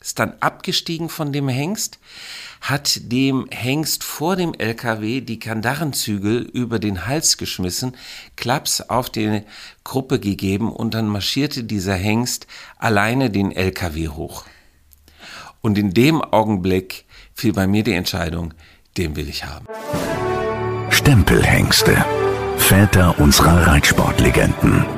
Ist dann abgestiegen von dem Hengst, hat dem Hengst vor dem LKW die Kandarrenzügel über den Hals geschmissen, Klaps auf die Gruppe gegeben und dann marschierte dieser Hengst alleine den LKW hoch. Und in dem Augenblick fiel bei mir die Entscheidung, den will ich haben. Stempelhengste. Väter unserer Reitsportlegenden.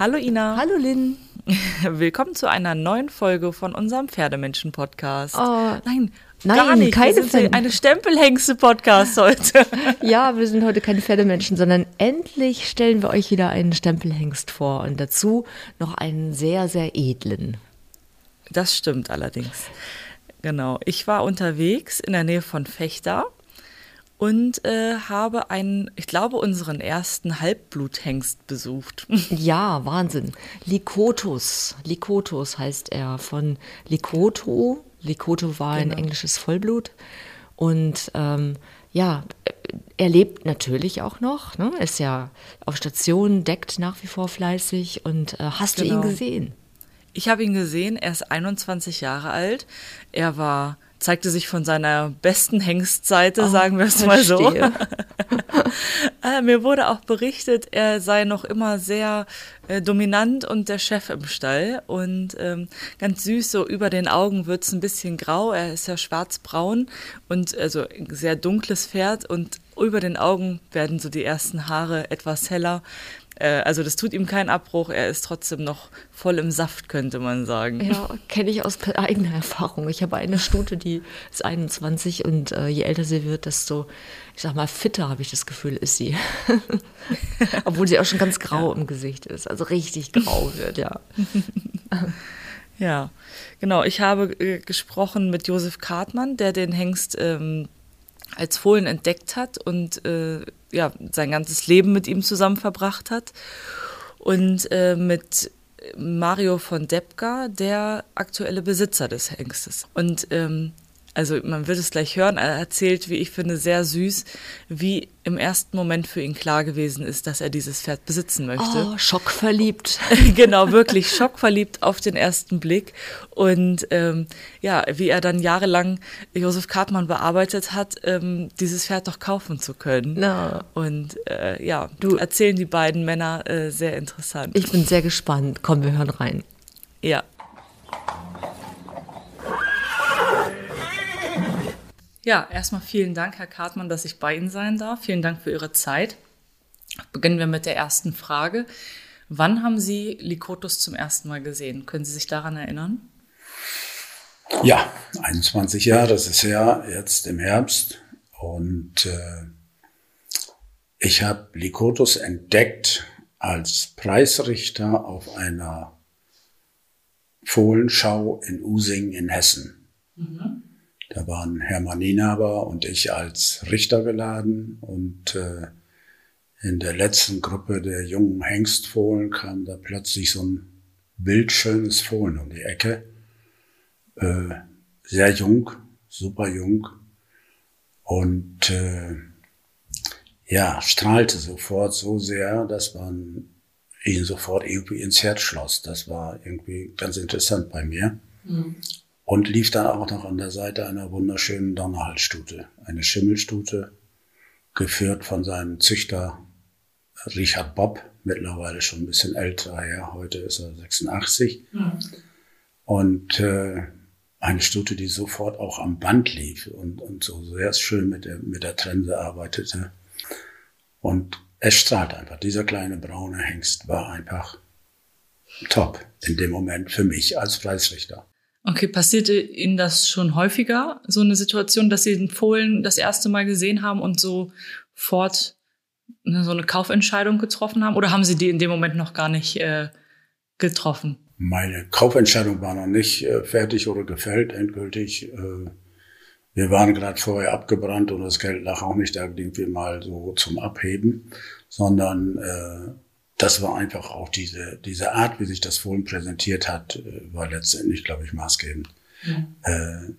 Hallo Ina. Hallo Lynn. Willkommen zu einer neuen Folge von unserem Pferdemenschen-Podcast. Oh, nein, nein, gar nicht. keine Wir sind eine Stempelhengste-Podcast heute. Ja, wir sind heute keine Pferdemenschen, sondern endlich stellen wir euch wieder einen Stempelhengst vor und dazu noch einen sehr, sehr edlen. Das stimmt allerdings. Genau. Ich war unterwegs in der Nähe von Fechter und äh, habe einen, ich glaube, unseren ersten Halbbluthengst besucht. Ja, Wahnsinn. Likotus. Likotus heißt er von Likoto. Likoto war ein englisches Vollblut. Und ähm, ja, er lebt natürlich auch noch. Ne? Ist ja auf Station, deckt nach wie vor fleißig. Und äh, hast du ihn Genau. gesehen? Ich habe ihn gesehen, er ist 21 Jahre alt. Er war, zeigte sich von seiner besten Hengstseite, sagen wir es mal so. Äh, mir wurde auch berichtet, er sei noch immer sehr äh, dominant und der Chef im Stall. Und ähm, ganz süß, so über den Augen wird's ein bisschen grau. Er ist ja schwarzbraun und also ein sehr dunkles Pferd. Und über den Augen werden so die ersten Haare etwas heller. Äh, also das tut ihm keinen Abbruch. Er ist trotzdem noch voll im Saft, könnte man sagen. Ja, kenne ich aus eigener Erfahrung. Ich habe eine Stute, die ist 21 und äh, je älter sie wird, desto, ich sag mal, fitter habe ich das Gefühl, ist sie. Obwohl sie auch schon ganz grau im Gesicht ist, also richtig grau wird, ja. Ja, genau. Ich habe äh, gesprochen mit Josef Kartmann, der den Hengst ähm, als Fohlen entdeckt hat und äh, ja, sein ganzes Leben mit ihm zusammen verbracht hat. Und äh, mit Mario von Depka, der aktuelle Besitzer des Hengstes. Und ähm, also man wird es gleich hören, er erzählt, wie ich finde, sehr süß, wie im ersten Moment für ihn klar gewesen ist, dass er dieses Pferd besitzen möchte. Oh, schockverliebt. genau, wirklich schockverliebt auf den ersten Blick. Und ähm, ja, wie er dann jahrelang Josef Kartmann bearbeitet hat, ähm, dieses Pferd doch kaufen zu können. Na. Und äh, ja, du erzählen die beiden Männer äh, sehr interessant. Ich bin sehr gespannt. Komm, wir hören rein. ja. Ja, erstmal vielen Dank, Herr Kartmann, dass ich bei Ihnen sein darf. Vielen Dank für Ihre Zeit. Beginnen wir mit der ersten Frage. Wann haben Sie Likotus zum ersten Mal gesehen? Können Sie sich daran erinnern? Ja, 21 Jahre, das ist ja jetzt im Herbst. Und äh, ich habe Likotus entdeckt als Preisrichter auf einer Fohlenschau in Using in Hessen. Da waren Hermann Nienaber und ich als Richter geladen und äh, in der letzten Gruppe der jungen Hengstfohlen kam da plötzlich so ein bildschönes Fohlen um die Ecke äh, sehr jung, super jung und äh, ja, strahlte sofort so sehr, dass man ihn sofort irgendwie ins Herz schloss. Das war irgendwie ganz interessant bei mir. Und lief dann auch noch an der Seite einer wunderschönen Donnerhalsstute, eine Schimmelstute, geführt von seinem Züchter Richard Bob, mittlerweile schon ein bisschen älterer Herr, heute ist er 86. Und äh, eine Stute, die sofort auch am Band lief und, und so sehr schön mit der, mit der Trense arbeitete. Und es strahlt einfach. Dieser kleine braune Hengst war einfach top in dem Moment für mich als Preisrichter. Okay, passierte Ihnen das schon häufiger, so eine Situation, dass Sie den Fohlen das erste Mal gesehen haben und sofort ne, so eine Kaufentscheidung getroffen haben? Oder haben Sie die in dem Moment noch gar nicht äh, getroffen? Meine Kaufentscheidung war noch nicht äh, fertig oder gefällt, endgültig. Äh, wir waren gerade vorher abgebrannt und das Geld lag auch nicht da irgendwie mal so zum Abheben, sondern äh, das war einfach auch diese, diese Art, wie sich das Fohlen präsentiert hat, äh, war letztendlich, glaube ich, maßgebend. Ja. Äh,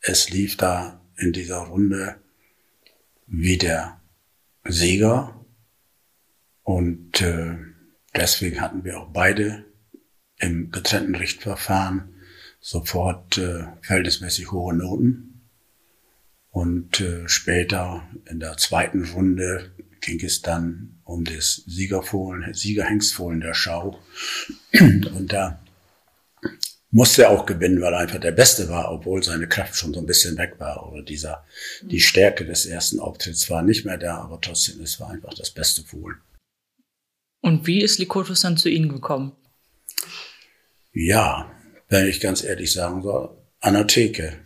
es lief da in dieser Runde wie der Sieger und äh, deswegen hatten wir auch beide im getrennten Richtverfahren sofort äh, verhältnismäßig hohe Noten. Und äh, später in der zweiten Runde ging es dann um das Siegerfohlen, Siegerhengstfohlen der Schau. Und da musste er auch gewinnen, weil er einfach der Beste war, obwohl seine Kraft schon so ein bisschen weg war. Oder dieser, die Stärke des ersten Auftritts war nicht mehr da, aber trotzdem, es war einfach das beste Fohlen. Und wie ist Likotus dann zu Ihnen gekommen? Ja, wenn ich ganz ehrlich sagen soll, an der Theke.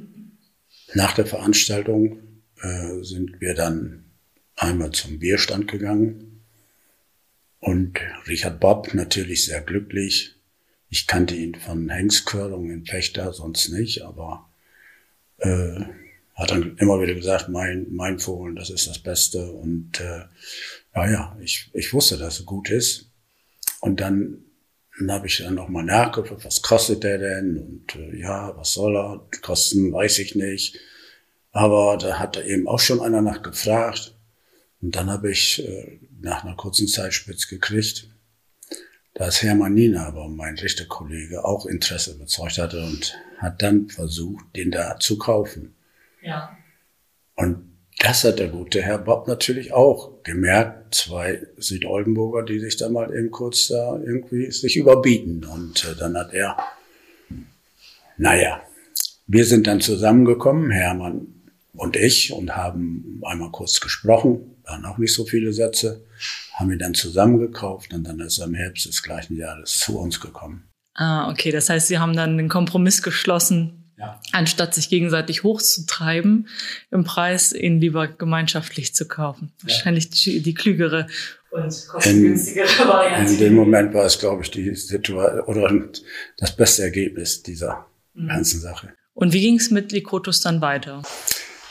Nach der Veranstaltung äh, sind wir dann einmal zum Bierstand gegangen und Richard Bob natürlich sehr glücklich. Ich kannte ihn von Hengstquörung in Fechter, sonst nicht, aber äh, hat dann immer wieder gesagt, mein, mein Fohlen, das ist das Beste. Und äh, ja, ja, ich, ich wusste, dass er gut ist. Und dann, dann habe ich dann nochmal nachgeguckt, was kostet der denn? Und äh, ja, was soll er kosten, weiß ich nicht. Aber da hat er eben auch schon einer nach gefragt. Und dann habe ich äh, nach einer kurzen Zeit spitz gekriegt, dass Hermann Nienaber, mein Richterkollege, auch Interesse bezeugt hatte und hat dann versucht, den da zu kaufen. Ja. Und das hat der gute Herr Bob natürlich auch gemerkt. Zwei Südoldenburger, die sich da mal eben kurz da irgendwie sich überbieten. Und äh, dann hat er, naja, wir sind dann zusammengekommen, Hermann und ich, und haben einmal kurz gesprochen waren auch nicht so viele Sätze, haben wir dann zusammengekauft und dann ist er im Herbst des gleichen Jahres zu uns gekommen. Ah, okay. Das heißt, Sie haben dann den Kompromiss geschlossen, ja. anstatt sich gegenseitig hochzutreiben im Preis, ihn lieber gemeinschaftlich zu kaufen. Ja. Wahrscheinlich die, die klügere und kostengünstigere Variante. In dem Moment war es, glaube ich, die Situation oder das beste Ergebnis dieser mhm. ganzen Sache. Und wie ging es mit Likotus dann weiter?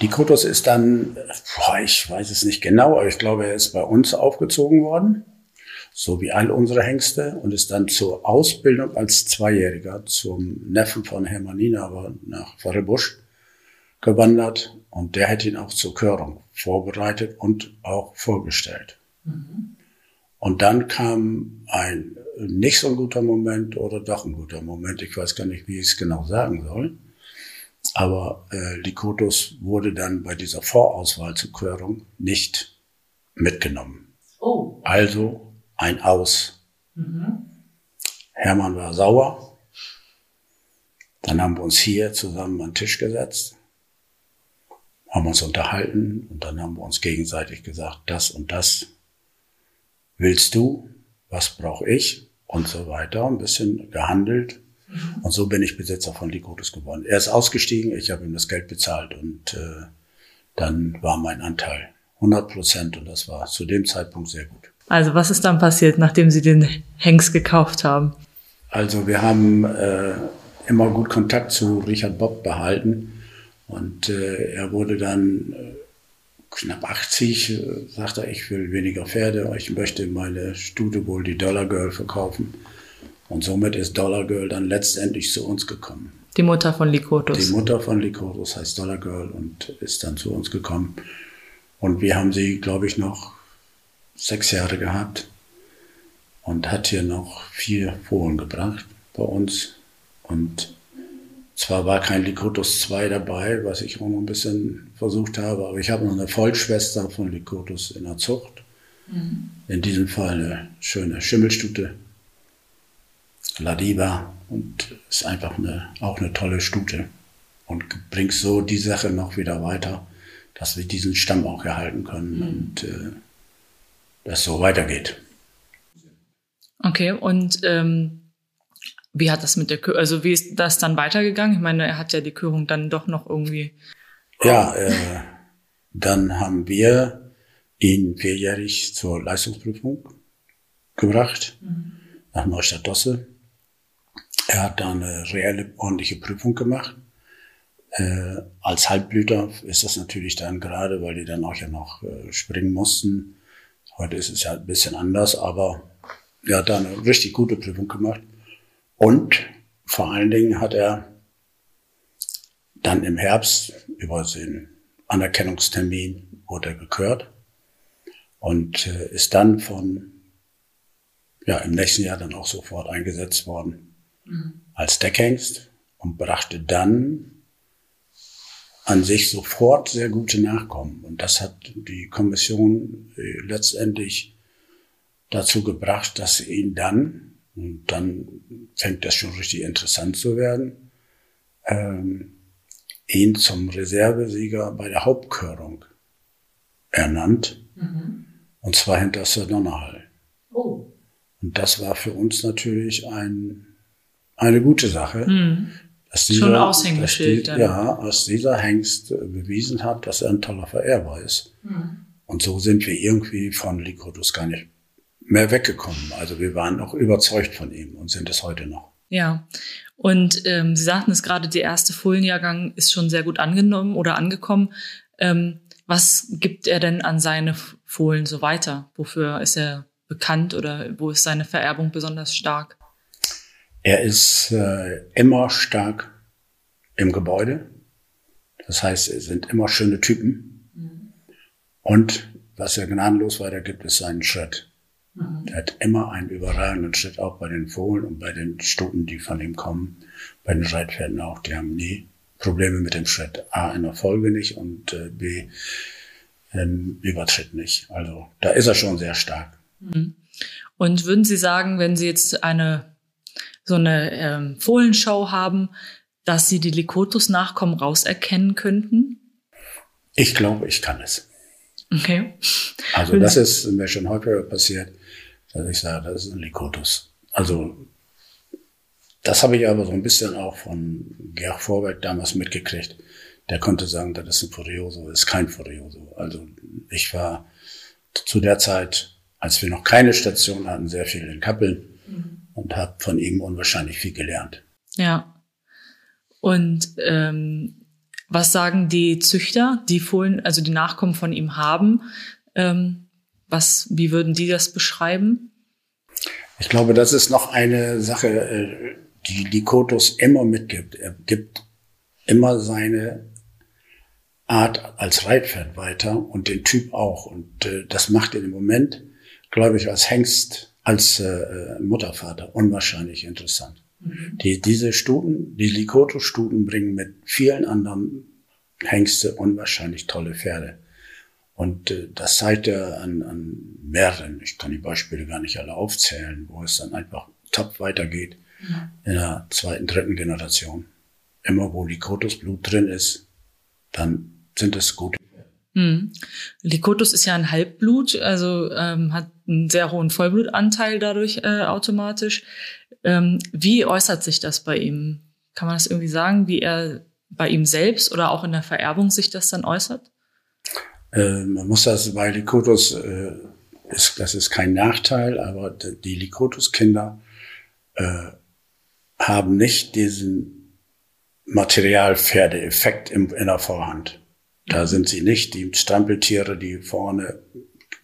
Die Kotos ist dann, boah, ich weiß es nicht genau, aber ich glaube, er ist bei uns aufgezogen worden, so wie all unsere Hengste, und ist dann zur Ausbildung als Zweijähriger zum Neffen von Hermann aber nach Pfarrebusch gewandert. Und der hätte ihn auch zur Körung vorbereitet und auch vorgestellt. Mhm. Und dann kam ein nicht so ein guter Moment oder doch ein guter Moment. Ich weiß gar nicht, wie ich es genau sagen soll. Aber äh, Likotos wurde dann bei dieser Vorauswahl zur Querung nicht mitgenommen. Oh. Also ein Aus. Mhm. Hermann war sauer. Dann haben wir uns hier zusammen an den Tisch gesetzt, haben uns unterhalten und dann haben wir uns gegenseitig gesagt, das und das willst du, was brauche ich und so weiter, ein bisschen gehandelt. Und so bin ich Besitzer von Likotus geworden. Er ist ausgestiegen, ich habe ihm das Geld bezahlt und äh, dann war mein Anteil 100 Prozent und das war zu dem Zeitpunkt sehr gut. Also was ist dann passiert, nachdem Sie den Hengst gekauft haben? Also wir haben äh, immer gut Kontakt zu Richard Bob behalten und äh, er wurde dann äh, knapp 80, äh, sagte er, ich will weniger Pferde, ich möchte meine Stute wohl die Dollar Girl verkaufen. Und somit ist Dollar Girl dann letztendlich zu uns gekommen. Die Mutter von Likotus. Die Mutter von Likotus heißt Dollar Girl und ist dann zu uns gekommen. Und wir haben sie, glaube ich, noch sechs Jahre gehabt und hat hier noch vier Fohlen gebracht bei uns. Und zwar war kein Likotus 2 dabei, was ich auch noch ein bisschen versucht habe, aber ich habe noch eine Vollschwester von Likotus in der Zucht. Mhm. In diesem Fall eine schöne Schimmelstute Ladiva und ist einfach eine, auch eine tolle Stute und bringt so die Sache noch wieder weiter, dass wir diesen Stamm auch erhalten können mhm. und äh, das so weitergeht. Okay, und ähm, wie hat das mit der Kür also wie ist das dann weitergegangen? Ich meine, er hat ja die Körung dann doch noch irgendwie. Ja, äh, dann haben wir ihn vierjährig zur Leistungsprüfung gebracht. Mhm nach Neustadt-Dosse. Er hat da eine reelle, ordentliche Prüfung gemacht. Äh, als Halbblüter ist das natürlich dann gerade, weil die dann auch ja noch äh, springen mussten. Heute ist es ja ein bisschen anders, aber er hat da eine richtig gute Prüfung gemacht. Und vor allen Dingen hat er dann im Herbst über den Anerkennungstermin wurde er gekürt und äh, ist dann von, ja, im nächsten Jahr dann auch sofort eingesetzt worden mhm. als Deckhengst und brachte dann an sich sofort sehr gute Nachkommen. Und das hat die Kommission äh, letztendlich dazu gebracht, dass sie ihn dann, und dann fängt das schon richtig interessant zu werden, ähm, ihn zum Reservesieger bei der Hauptkörung ernannt. Mhm. Und zwar hinter Sir Donnerhall. Oh. Und das war für uns natürlich ein, eine gute Sache. Mhm. Dass dieser, Schon Aushängeschild. Dass die, ja, dass dieser Hengst bewiesen hat, dass er ein toller Vererber ist. Mhm. Und so sind wir irgendwie von Lycurgus gar nicht mehr weggekommen. Also wir waren auch überzeugt von ihm und sind es heute noch. Ja, und ähm, Sie sagten es gerade, der erste Fohlenjahrgang ist schon sehr gut angenommen oder angekommen. Ähm, was gibt er denn an seine Fohlen so weiter? Wofür ist er bekannt oder wo ist seine Vererbung besonders stark? Er ist äh, immer stark im Gebäude. Das heißt, es sind immer schöne Typen. Mhm. Und was er gnadenlos weitergibt, ist seinen Schritt. Mhm. Der hat immer einen überragenden Schritt, auch bei den Fohlen und bei den Stuten, die von ihm kommen, bei den Reitpferden auch. Die haben nie Probleme mit dem Schritt. A, in der Folge nicht und äh, B, im Übertritt nicht. Also da ist er schon sehr stark. Mhm. Und würden Sie sagen, wenn Sie jetzt eine so eine ähm, Fohlenshow haben, dass Sie die Likotus-Nachkommen rauserkennen könnten? Ich glaube, ich kann es. Okay. Also das ist mir schon häufiger passiert dass ich sage, das ist ein Likotus. Also das habe ich aber so ein bisschen auch von Gerch Vorwerk damals mitgekriegt. Der konnte sagen, das ist ein Furioso, ist kein Furioso. Also ich war zu der Zeit, als wir noch keine Station hatten, sehr viel in Kappeln mhm. Und habe von ihm unwahrscheinlich viel gelernt. Ja. Und ähm, was sagen die Züchter, die Fohlen, also die Nachkommen von ihm haben? Ähm, was, wie würden die das beschreiben? Ich glaube, das ist noch eine Sache, äh, die Likotus immer mitgibt. Er gibt immer seine Art als Reitpferd weiter und den Typ auch. Und äh, das macht ihn im Moment, glaube ich, als Hengst, als äh, Muttervater unwahrscheinlich interessant. Mhm. Die, diese Stuten, die Likotus-Stuten bringen mit vielen anderen Hengste unwahrscheinlich tolle Pferde. Und äh, das zeigt er an, an mehreren, ich kann die Beispiele gar nicht alle aufzählen, wo es dann einfach top weitergeht ja. in der zweiten, dritten Generation. Immer wo Likotus-Blut drin ist, dann sind es gute. Hm. Likotus ist ja ein Halbblut, also ähm, hat einen sehr hohen Vollblutanteil dadurch äh, automatisch. Ähm, wie äußert sich das bei ihm? Kann man das irgendwie sagen, wie er bei ihm selbst oder auch in der Vererbung sich das dann äußert? Äh, man muss das bei Likotus, äh, ist, das ist kein Nachteil, aber die Likotus-Kinder äh, haben nicht diesen Materialpferdeeffekt in der Vorhand. Da sind sie nicht die Strampeltiere, die vorne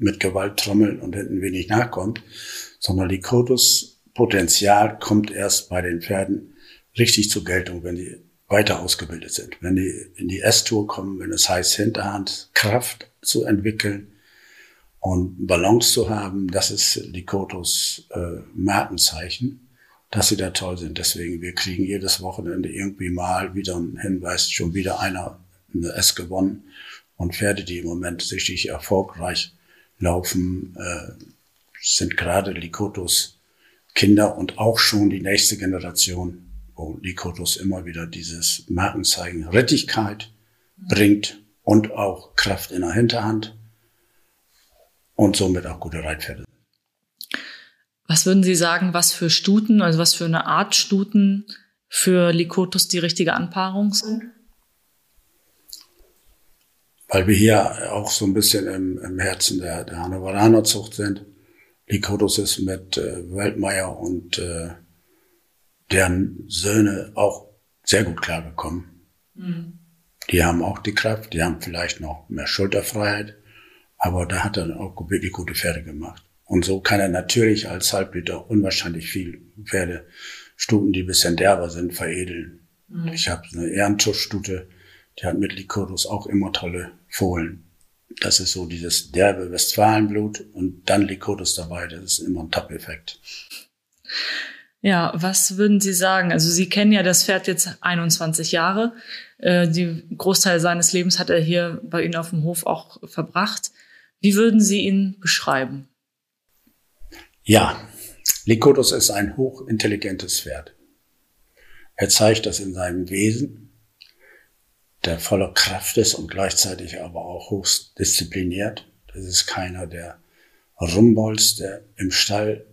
mit Gewalt trommeln und hinten wenig nachkommt, sondern Likotus Potenzial kommt erst bei den Pferden richtig zur Geltung, wenn die weiter ausgebildet sind. Wenn die in die S-Tour kommen, wenn es heißt, Hinterhand Kraft zu entwickeln und Balance zu haben, das ist Likotos äh, Markenzeichen, dass sie da toll sind. Deswegen, wir kriegen jedes Wochenende irgendwie mal wieder einen Hinweis, schon wieder einer eine S gewonnen. Und Pferde, die im Moment sicherlich erfolgreich laufen, äh, sind gerade Likotos Kinder und auch schon die nächste Generation wo Likotus immer wieder dieses Markenzeichen Rettigkeit bringt und auch Kraft in der Hinterhand und somit auch gute Reitpferde. Was würden Sie sagen, was für Stuten, also was für eine Art Stuten für Likotus die richtige Anpaarung sind? Weil wir hier auch so ein bisschen im, im Herzen der, der Hannoveraner Zucht sind. Likotos ist mit äh, Weltmeier und äh, deren Söhne auch sehr gut klargekommen. Mhm. Die haben auch die Kraft, die haben vielleicht noch mehr Schulterfreiheit, aber da hat er auch wirklich gute Pferde gemacht. Und so kann er natürlich als Halbblüter unwahrscheinlich viel Pferde, Stuten, die ein bisschen derber sind, veredeln. Mhm. Ich habe eine Ehrentuschstute, die hat mit Likotos auch immer tolle Fohlen. Das ist so dieses derbe Westfalenblut und dann Likotos dabei, das ist immer ein Top-Effekt. Ja, was würden Sie sagen? Also Sie kennen ja das Pferd jetzt 21 Jahre. Äh, die Großteil seines Lebens hat er hier bei Ihnen auf dem Hof auch verbracht. Wie würden Sie ihn beschreiben? Ja, Likotos ist ein hochintelligentes Pferd. Er zeigt das in seinem Wesen, der voller Kraft ist und gleichzeitig aber auch hochst diszipliniert. Das ist keiner, der rumbolzt, der im Stall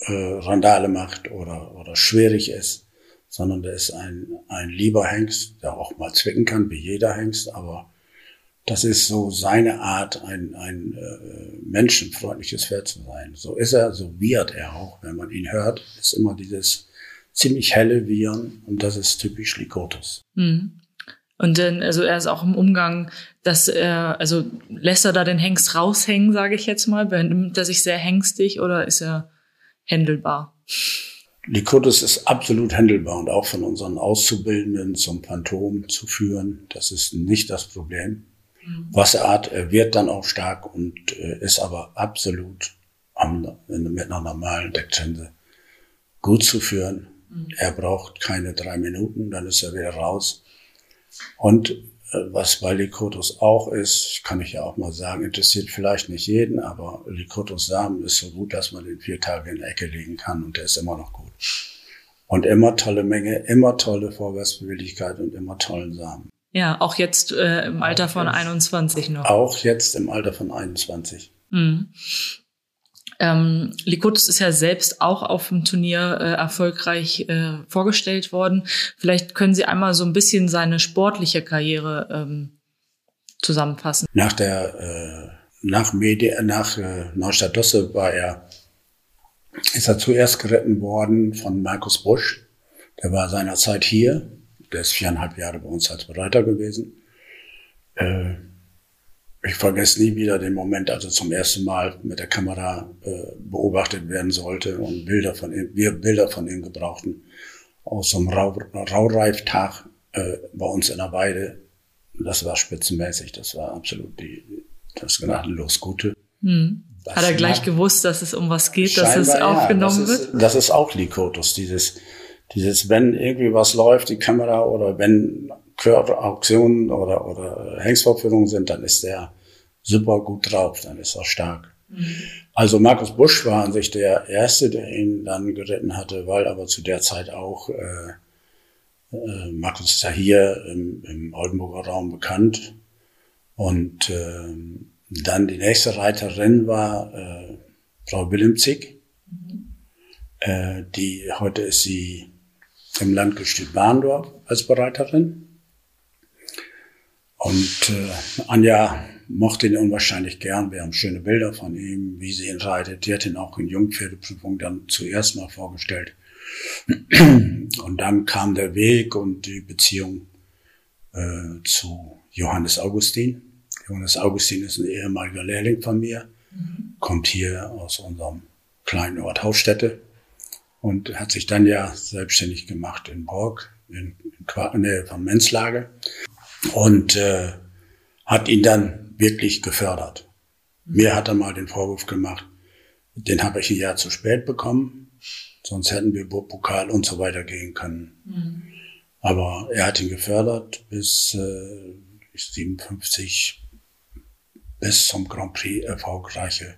äh, Randale macht oder, oder schwierig ist, sondern der ist ein, ein lieber Hengst, der auch mal zwicken kann, wie jeder Hengst, aber das ist so seine Art, ein, ein äh, menschenfreundliches Pferd zu sein. So ist er, so wird er auch. Wenn man ihn hört, ist immer dieses ziemlich helle Wiehern und das ist typisch Likotus. Mhm. Und dann, also er ist auch im Umgang, dass er, also lässt er da den Hengst raushängen, sage ich jetzt mal, benimmt er sich sehr hengstig oder ist er händelbar? Likotus ist absolut händelbar und auch von unseren Auszubildenden zum Phantom zu führen. Das ist nicht das Problem. Mhm. Wasserart er wird dann auch stark und äh, ist aber absolut am, mit einer normalen Decktrense gut zu führen. Mhm. Er braucht keine drei Minuten, dann ist er wieder raus. Und äh, was bei Likotus auch ist, kann ich ja auch mal sagen, interessiert vielleicht nicht jeden, aber Likotus Samen ist so gut, dass man den vier Tage in der Ecke legen kann und der ist immer noch gut. Und immer tolle Menge, immer tolle Vorwärtsbeweglichkeit und immer tollen Samen. Ja, auch jetzt äh, im Alter von jetzt, 21 noch. Auch jetzt im Alter von 21. Mhm. Ähm, Likotus ist ja selbst auch auf dem Turnier äh, erfolgreich äh, vorgestellt worden. Vielleicht können Sie einmal so ein bisschen seine sportliche Karriere ähm, zusammenfassen. Nach der äh, nach Medi nach äh, Neustadt Dosse war er ist er zuerst geritten worden von Markus Busch. Der war seinerzeit hier. Der ist viereinhalb Jahre bei uns als Bereiter gewesen. Äh, ich vergesse nie wieder den Moment, als er zum ersten Mal mit der Kamera äh, beobachtet werden sollte und Bilder von ihm, wir Bilder von ihm gebrauchten aus so einem Rau, Raureiftag äh, bei uns in der Weide. Das war spitzenmäßig, das war absolut die, das gnadenlos Gute. Hm. Hat er gleich gewusst, dass es um was geht, dass es aufgenommen ja, das ist, wird? Das ist auch Likotus, dieses, dieses, wenn irgendwie was läuft, die Kamera oder wenn Auktionen oder, oder Hengstvorführungen sind, dann ist der super gut drauf, dann ist er stark. Mhm. Also Markus Busch war an sich der Erste, der ihn dann geritten hatte, weil aber zu der Zeit auch äh, äh, Markus ist ja hier im, im Oldenburger Raum bekannt. Und äh, dann die nächste Reiterin war äh, Frau Willemzig. Mhm. Äh, die heute ist sie im Landgestüt Bahndorf als Bereiterin. Und äh, Anja mochte ihn unwahrscheinlich gern. Wir haben schöne Bilder von ihm, wie sie ihn reitet. Die hat ihn auch in Jungpferdeprüfung dann zuerst mal vorgestellt. Und dann kam der Weg und die Beziehung äh, zu Johannes Augustin. Johannes Augustin ist ein ehemaliger Lehrling von mir, mhm. kommt hier aus unserem kleinen Ort Hausstätte und hat sich dann ja selbstständig gemacht in Borg, in, in Nähe von Menzlage und äh, hat ihn dann wirklich gefördert. Mir hat er mal den Vorwurf gemacht, den habe ich ein Jahr zu spät bekommen, sonst hätten wir Pokal und so weiter gehen können. Mhm. Aber er hat ihn gefördert bis äh, 57 bis zum Grand Prix erfolgreiche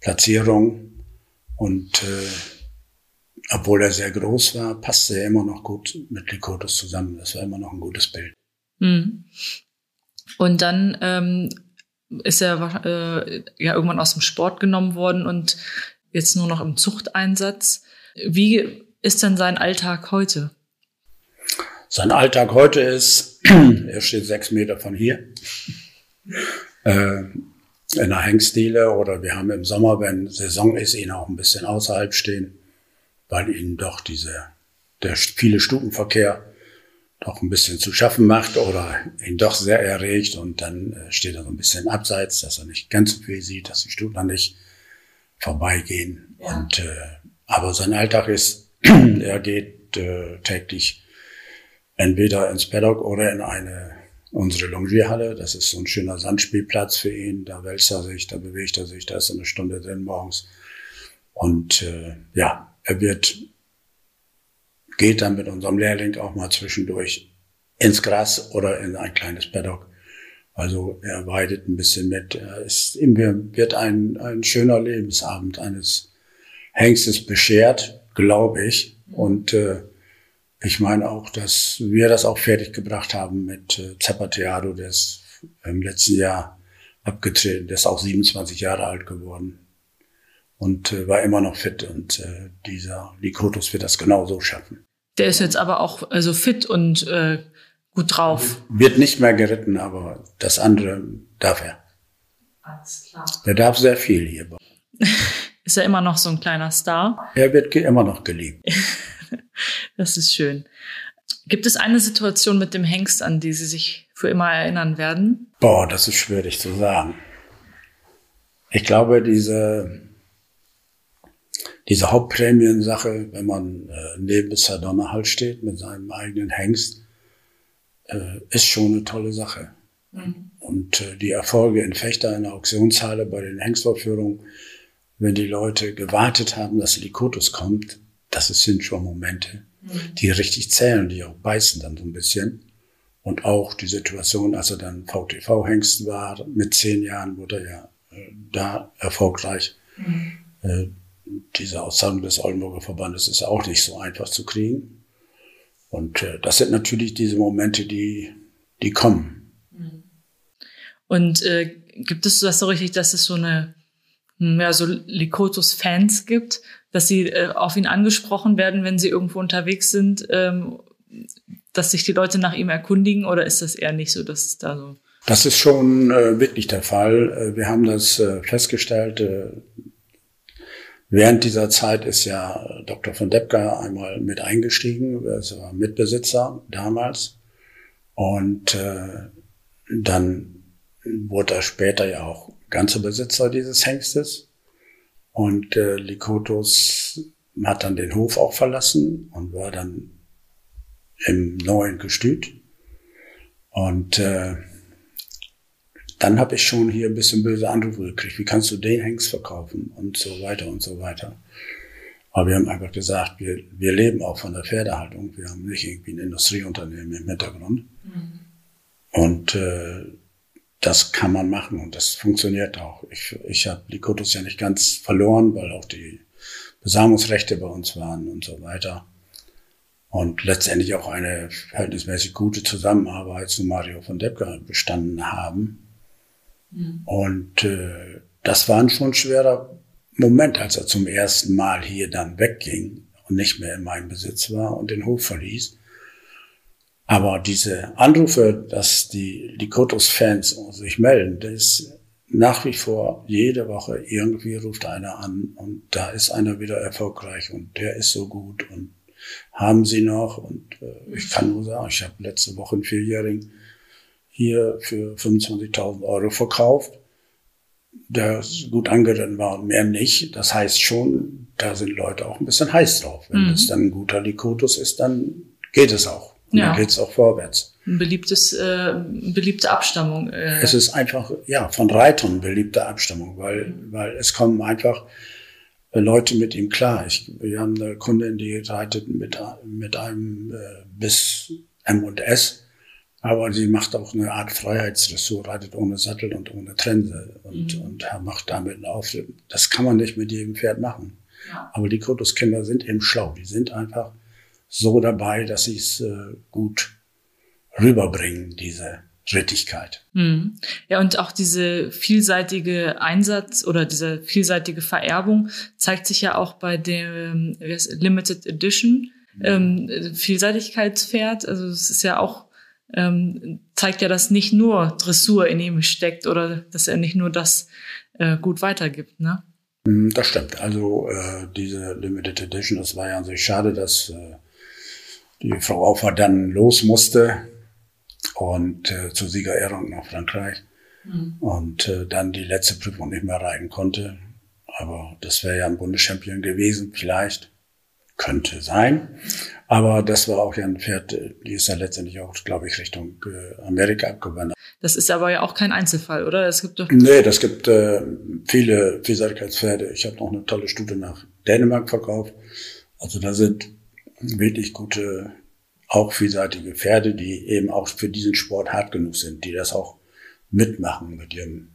Platzierung und äh, obwohl er sehr groß war, passte er immer noch gut mit Likotos zusammen. Das war immer noch ein gutes Bild. Mhm. Und dann ähm, ist er äh, ja irgendwann aus dem Sport genommen worden und jetzt nur noch im Zuchteinsatz. Wie ist denn sein Alltag heute? Sein Alltag heute ist, er steht sechs Meter von hier. Äh, in der Hengstdiele oder wir haben im Sommer, wenn Saison ist, ihn auch ein bisschen außerhalb stehen, weil ihnen doch diese, der viele Stubenverkehr doch ein bisschen zu schaffen macht oder ihn doch sehr erregt und dann äh, steht er so ein bisschen abseits, dass er nicht ganz so viel sieht, dass die Stutler nicht vorbeigehen. Ja. Und äh, aber sein Alltag ist, er geht äh, täglich entweder ins Paddock oder in eine unsere Longierhalle. Das ist so ein schöner Sandspielplatz für ihn. Da wälzt er sich, da bewegt er sich, da ist er eine Stunde drin morgens. Und äh, ja, er wird geht dann mit unserem Lehrling auch mal zwischendurch ins Gras oder in ein kleines Paddock. Also er weidet ein bisschen mit. Ihm wird ein, ein schöner Lebensabend eines Hengstes beschert, glaube ich. Und äh, ich meine auch, dass wir das auch fertig gebracht haben mit äh, Zapateado, der ist im letzten Jahr abgetreten, der ist auch 27 Jahre alt geworden und äh, war immer noch fit und äh, dieser Likotus wird das genauso schaffen. Der ist jetzt aber auch also fit und äh, gut drauf. Wird nicht mehr geritten, aber das andere darf er. Alles klar. Der darf sehr viel hier. ist er immer noch so ein kleiner Star? Er wird immer noch geliebt. das ist schön. Gibt es eine Situation mit dem Hengst, an die Sie sich für immer erinnern werden? Boah, das ist schwierig zu sagen. Ich glaube, diese, diese Hauptprämiensache, wenn man äh, neben Sardonna halt steht mit seinem eigenen Hengst, äh, ist schon eine tolle Sache. Mhm. Und äh, die Erfolge in Fechter in der Auktionshalle bei den Hengstaufführungen, wenn die Leute gewartet haben, dass Likotus kommt, das sind schon Momente, mhm. die richtig zählen, die auch beißen dann so ein bisschen. Und auch die Situation, als er dann VTV-Hengst war, mit zehn Jahren wurde er ja äh, da erfolgreich. Mhm. Äh, diese Auszahlung des Oldenburger Verbandes ist auch nicht so einfach zu kriegen. Und äh, das sind natürlich diese Momente, die, die kommen. Mhm. Und äh, gibt es das so richtig, dass es so eine, ja, so Likotus-Fans gibt, dass sie äh, auf ihn angesprochen werden, wenn sie irgendwo unterwegs sind, ähm, dass sich die Leute nach ihm erkundigen oder ist das eher nicht so, dass es da so? Das ist schon äh, wirklich der Fall. Äh, wir haben das äh, festgestellt. Äh, während dieser Zeit ist ja Dr. von Deppker einmal mit eingestiegen. Er war Mitbesitzer damals. Und äh, dann wurde er später ja auch ganzer Besitzer dieses Hengstes. Und äh, Likotos hat dann den Hof auch verlassen und war dann im neuen Gestüt. Und äh, dann habe ich schon hier ein bisschen böse Anrufe gekriegt. Wie kannst du den Hengst verkaufen? Und so weiter und so weiter. Aber wir haben einfach gesagt, wir, wir leben auch von der Pferdehaltung. Wir haben nicht irgendwie ein Industrieunternehmen im Hintergrund. Mhm. Und äh, das kann man machen und das funktioniert auch. Ich, ich habe Likotus ja nicht ganz verloren, weil auch die Besamungsrechte bei uns waren und so weiter. Und letztendlich auch eine verhältnismäßig gute Zusammenarbeit zu Mario von Deppker bestanden haben. Und äh, das war ein schon schwerer Moment, als er zum ersten Mal hier dann wegging und nicht mehr in meinem Besitz war und den Hof verließ. Aber diese Anrufe, dass die Likotos-Fans sich melden, das ist nach wie vor jede Woche irgendwie ruft einer an und da ist einer wieder erfolgreich und der ist so gut und haben sie noch und äh, ich kann nur sagen, ich habe letzte Woche einen Vierjährigen hier für 25.000 Euro verkauft, der gut angeritten war und mehr nicht. Das heißt schon, da sind Leute auch ein bisschen heiß drauf. Wenn mhm. das dann ein guter Likotus ist, dann geht es auch. Und ja. dann geht's auch vorwärts. Ein beliebtes, äh, beliebte Abstammung. Äh. Es ist einfach, ja, von Reitern beliebte Abstammung, weil, weil es kommen einfach Leute mit ihm klar. Ich, wir haben eine Kundin, die reitet mit, mit einem äh, bis M und S, aber sie macht auch eine Art Freiheitsdressur, reitet ohne Sattel und ohne Trense und, mhm. und macht damit einen Auftritt. Das kann man nicht mit jedem Pferd machen. Ja. Aber die Krotuskinder sind eben schlau. Die sind einfach so dabei, dass sie es äh, gut rüberbringen, diese Rittigkeit. Mhm. Ja, und auch diese vielseitige Einsatz oder diese vielseitige Vererbung zeigt sich ja auch bei dem Limited Edition ähm, Vielseitigkeitspferd. Also es ist ja auch ähm, zeigt ja, dass nicht nur Dressur in ihm steckt oder dass er nicht nur das äh, gut weitergibt, ne? Hm, das stimmt. Also äh, diese Limited Edition, das war ja an sich schade, dass äh, die Frau Aufer dann los musste und äh, zur Siegerehrung nach Frankreich mhm. und äh, dann die letzte Prüfung nicht mehr reiten konnte. Aber das wäre ja ein Bundeschampion gewesen, vielleicht. Könnte sein. Aber das war auch ja ein Pferd, die ist ja letztendlich auch, glaube ich, Richtung äh, Amerika abgewandert. Das ist aber ja auch kein Einzelfall, oder? Es gibt doch nee, das gibt äh, viele Vielseitigkeitspferde. Ich habe noch eine tolle Studie nach Dänemark verkauft. Also da sind wirklich gute, auch vielseitige Pferde, die eben auch für diesen Sport hart genug sind, die das auch mitmachen mit ihrem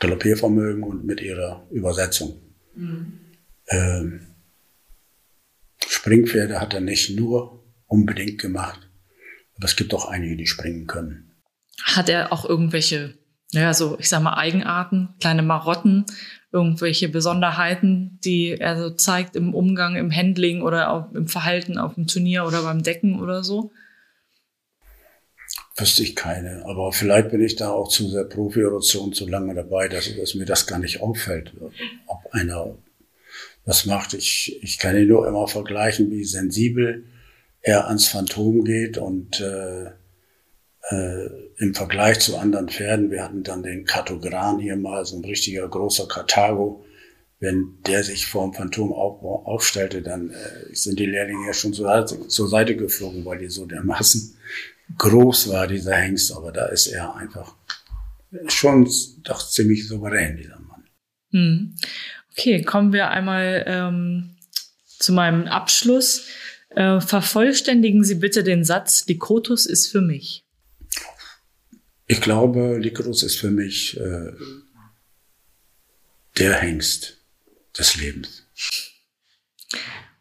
Galoppiervermögen und mit ihrer Übersetzung. Mhm. Ähm, Springpferde hat er nicht nur unbedingt gemacht, aber es gibt auch einige, die springen können. Hat er auch irgendwelche, naja, so, ich sag mal, Eigenarten, kleine Marotten, irgendwelche Besonderheiten, die er so zeigt im Umgang, im Handling oder auch im Verhalten auf dem Turnier oder beim Decken oder so? Wüsste ich keine. Aber vielleicht bin ich da auch zu sehr Profi oder zu, zu lange dabei, dass, dass mir das gar nicht auffällt, ob einer was macht. Ich, ich kann ihn nur immer vergleichen, wie sensibel er ans Phantom geht und äh, äh, im Vergleich zu anderen Pferden, wir hatten dann den Katogran hier mal, so ein richtiger großer Karthago, wenn der sich vor dem Phantom auf, aufstellte, dann äh, sind die Lehrlinge ja schon zur, zur Seite geflogen, weil die so dermaßen groß war, dieser Hengst. Aber da ist er einfach schon doch ziemlich souverän, dieser Mann. Hm. Okay, kommen wir einmal ähm, zu meinem Abschluss. Äh, vervollständigen Sie bitte den Satz, Likotus ist für mich. Ich glaube, Likotus ist für mich äh, der Hengst des Lebens.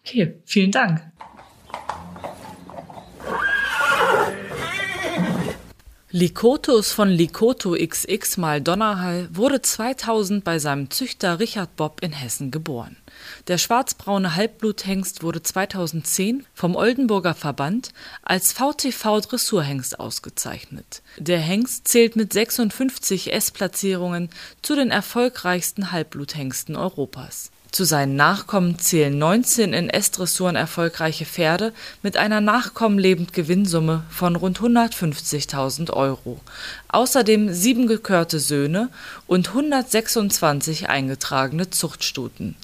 Okay, vielen Dank. Likotus von Likoto XX mal Donnerhall wurde 2000 bei seinem Züchter Richard Bob in Hessen geboren. Der schwarzbraune Halbbluthengst wurde 2010 vom Oldenburger Verband als VTV Dressurhengst ausgezeichnet. Der Hengst zählt mit 56 S-Platzierungen zu den erfolgreichsten Halbbluthengsten Europas zu seinen Nachkommen zählen 19 in S-Dressuren erfolgreiche Pferde mit einer Nachkommenlebendgewinnsumme von rund 150.000 Euro, außerdem sieben gekörte Söhne und 126 eingetragene Zuchtstuten.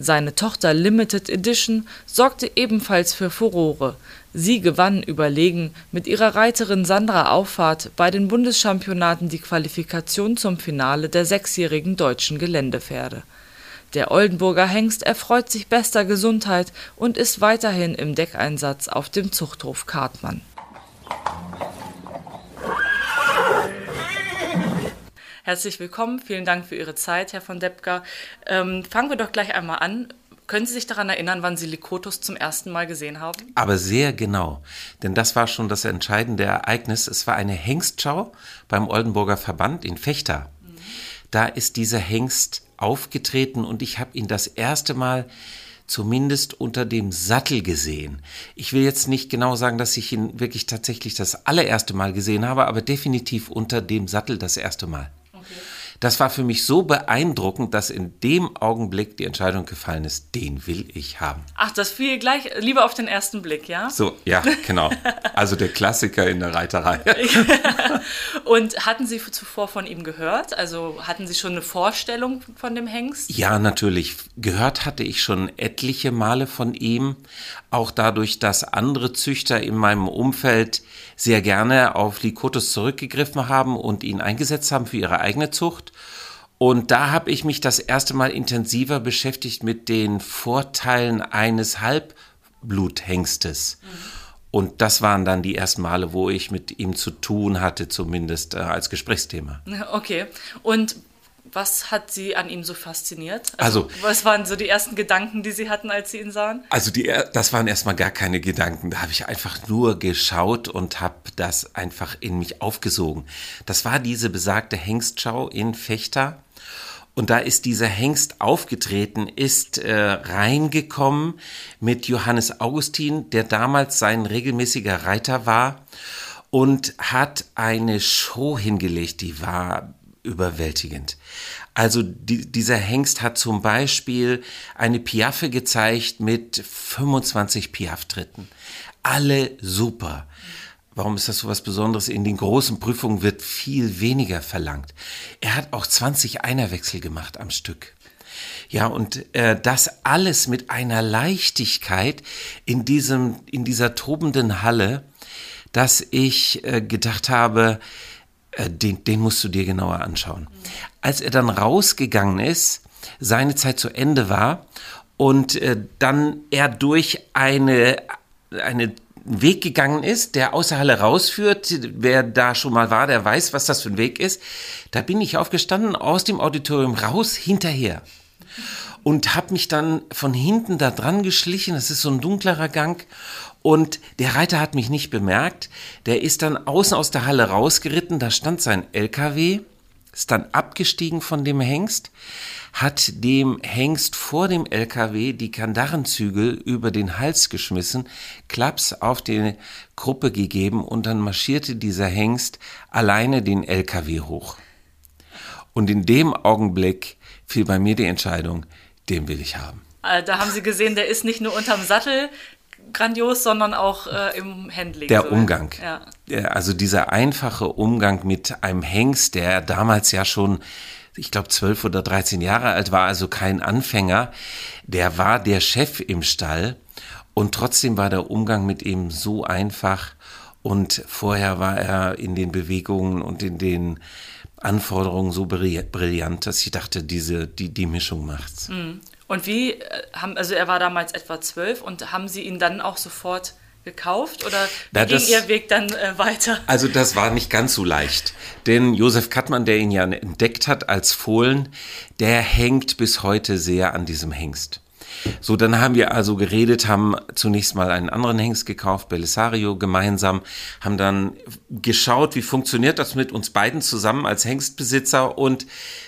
Seine Tochter Limited Edition sorgte ebenfalls für Furore. Sie gewann überlegen mit ihrer Reiterin Sandra Auffahrt bei den Bundeschampionaten die Qualifikation zum Finale der sechsjährigen deutschen Geländepferde der Oldenburger Hengst erfreut sich bester Gesundheit und ist weiterhin im Deckeinsatz auf dem Zuchthof Kartmann. Herzlich willkommen, vielen Dank für Ihre Zeit, Herr von Deppker. Ähm, fangen wir doch gleich einmal an. Können Sie sich daran erinnern, wann Sie Likotus zum ersten Mal gesehen haben? Aber sehr genau, denn das war schon das entscheidende Ereignis. Es war eine Hengstschau beim Oldenburger Verband in Fechter. Mhm. Da ist dieser Hengst aufgetreten und ich habe ihn das erste Mal zumindest unter dem Sattel gesehen. Ich will jetzt nicht genau sagen, dass ich ihn wirklich tatsächlich das allererste Mal gesehen habe, aber definitiv unter dem Sattel das erste Mal. Das war für mich so beeindruckend, dass in dem Augenblick die Entscheidung gefallen ist, den will ich haben. Ach, das fiel gleich lieber auf den ersten Blick, ja? So, ja, genau. Also der Klassiker in der Reiterei. Und hatten Sie zuvor von ihm gehört? Also hatten Sie schon eine Vorstellung von dem Hengst? Ja, natürlich. Gehört hatte ich schon etliche Male von ihm. Auch dadurch, dass andere Züchter in meinem Umfeld sehr gerne auf Likotus zurückgegriffen haben und ihn eingesetzt haben für ihre eigene Zucht. Und da habe ich mich das erste Mal intensiver beschäftigt mit den Vorteilen eines Halbbluthengstes. Und das waren dann die ersten Male, wo ich mit ihm zu tun hatte, zumindest äh, als Gesprächsthema. Okay. Und was hat Sie an ihm so fasziniert? Also, also, was waren so die ersten Gedanken, die Sie hatten, als Sie ihn sahen? Also die, das waren erstmal gar keine Gedanken. Da habe ich einfach nur geschaut und habe das einfach in mich aufgesogen. Das war diese besagte Hengstschau in Fechter. Und da ist dieser Hengst aufgetreten, ist äh, reingekommen mit Johannes Augustin, der damals sein regelmäßiger Reiter war. und hat eine Show hingelegt, die war überwältigend. Also die, dieser Hengst hat zum Beispiel eine Piaffe gezeigt mit 25 Piaff-Tritten. Alle super. Warum ist das so was Besonderes? In den großen Prüfungen wird viel weniger verlangt. Er hat auch 20 Einerwechsel gemacht am Stück. Ja, und äh, das alles mit einer Leichtigkeit in diesem, in dieser tobenden Halle, dass ich äh, gedacht habe, äh, den, den musst du dir genauer anschauen. Als er dann rausgegangen ist, seine Zeit zu Ende war und äh, dann er durch eine, eine Weg gegangen ist, der aus der Halle rausführt. Wer da schon mal war, der weiß, was das für ein Weg ist. Da bin ich aufgestanden, aus dem Auditorium raus, hinterher. Und habe mich dann von hinten da dran geschlichen. Das ist so ein dunklerer Gang. Und der Reiter hat mich nicht bemerkt. Der ist dann außen aus der Halle rausgeritten. Da stand sein LKW, ist dann abgestiegen von dem Hengst, hat dem Hengst vor dem LKW die Kandarrenzügel über den Hals geschmissen, Klaps auf die Gruppe gegeben und dann marschierte dieser Hengst alleine den LKW hoch. Und in dem Augenblick fiel bei mir die Entscheidung, den will ich haben. Äh, da haben Sie gesehen, der ist nicht nur unterm Sattel grandios, sondern auch äh, im Handling. Der so. Umgang. Ja. Also dieser einfache Umgang mit einem Hengst, der damals ja schon ich glaube, zwölf oder dreizehn Jahre alt war, also kein Anfänger, der war der Chef im Stall und trotzdem war der Umgang mit ihm so einfach und vorher war er in den Bewegungen und in den Anforderungen so brillant, dass ich dachte, diese, die, die Mischung macht's. Mhm. Und wie äh, haben, also er war damals etwa zwölf und haben Sie ihn dann auch sofort gekauft oder wie ging Ihr Weg dann äh, weiter? Also das war nicht ganz so leicht, denn Josef Kattmann, der ihn ja entdeckt hat als Fohlen, der hängt bis heute sehr an diesem Hengst. So, dann haben wir also geredet, haben zunächst mal einen anderen Hengst gekauft, Belisario, gemeinsam, haben dann geschaut, wie funktioniert das mit uns beiden zusammen als Hengstbesitzer und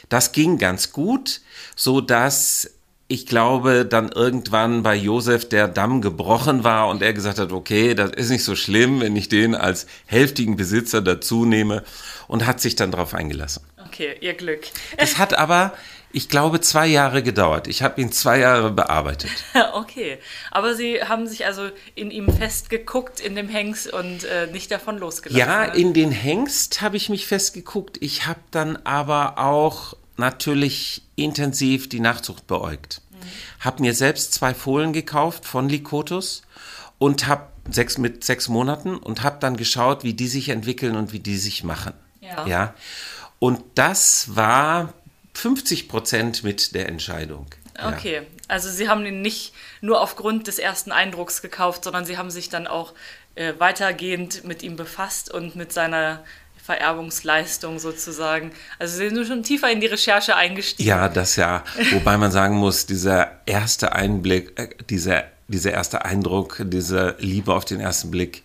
das ging ganz gut, so dass ich glaube, dann irgendwann bei Josef der Damm gebrochen war und er gesagt hat, okay, das ist nicht so schlimm, wenn ich den als hälftigen Besitzer dazu nehme und hat sich dann darauf eingelassen. Okay, ihr Glück. Es hat aber, ich glaube, zwei Jahre gedauert. Ich habe ihn zwei Jahre bearbeitet. okay, aber Sie haben sich also in ihm festgeguckt, in dem Hengst und äh, nicht davon losgelassen. Ja, ne? in den Hengst habe ich mich festgeguckt. Ich habe dann aber auch natürlich intensiv die Nachzucht beäugt. Mhm. Habe mir selbst zwei Fohlen gekauft von Likotus und habe sechs mit sechs Monaten und habe dann geschaut, wie die sich entwickeln und wie die sich machen. Ja. ja? Und das war 50 Prozent mit der Entscheidung. Okay, ja. also Sie haben ihn nicht nur aufgrund des ersten Eindrucks gekauft, sondern Sie haben sich dann auch äh, weitergehend mit ihm befasst und mit seiner Vererbungsleistung sozusagen. Also Sie sind schon tiefer in die Recherche eingestiegen. Ja, das ja. Wobei man sagen muss, dieser erste Einblick, äh, dieser, dieser erste Eindruck, diese Liebe auf den ersten Blick,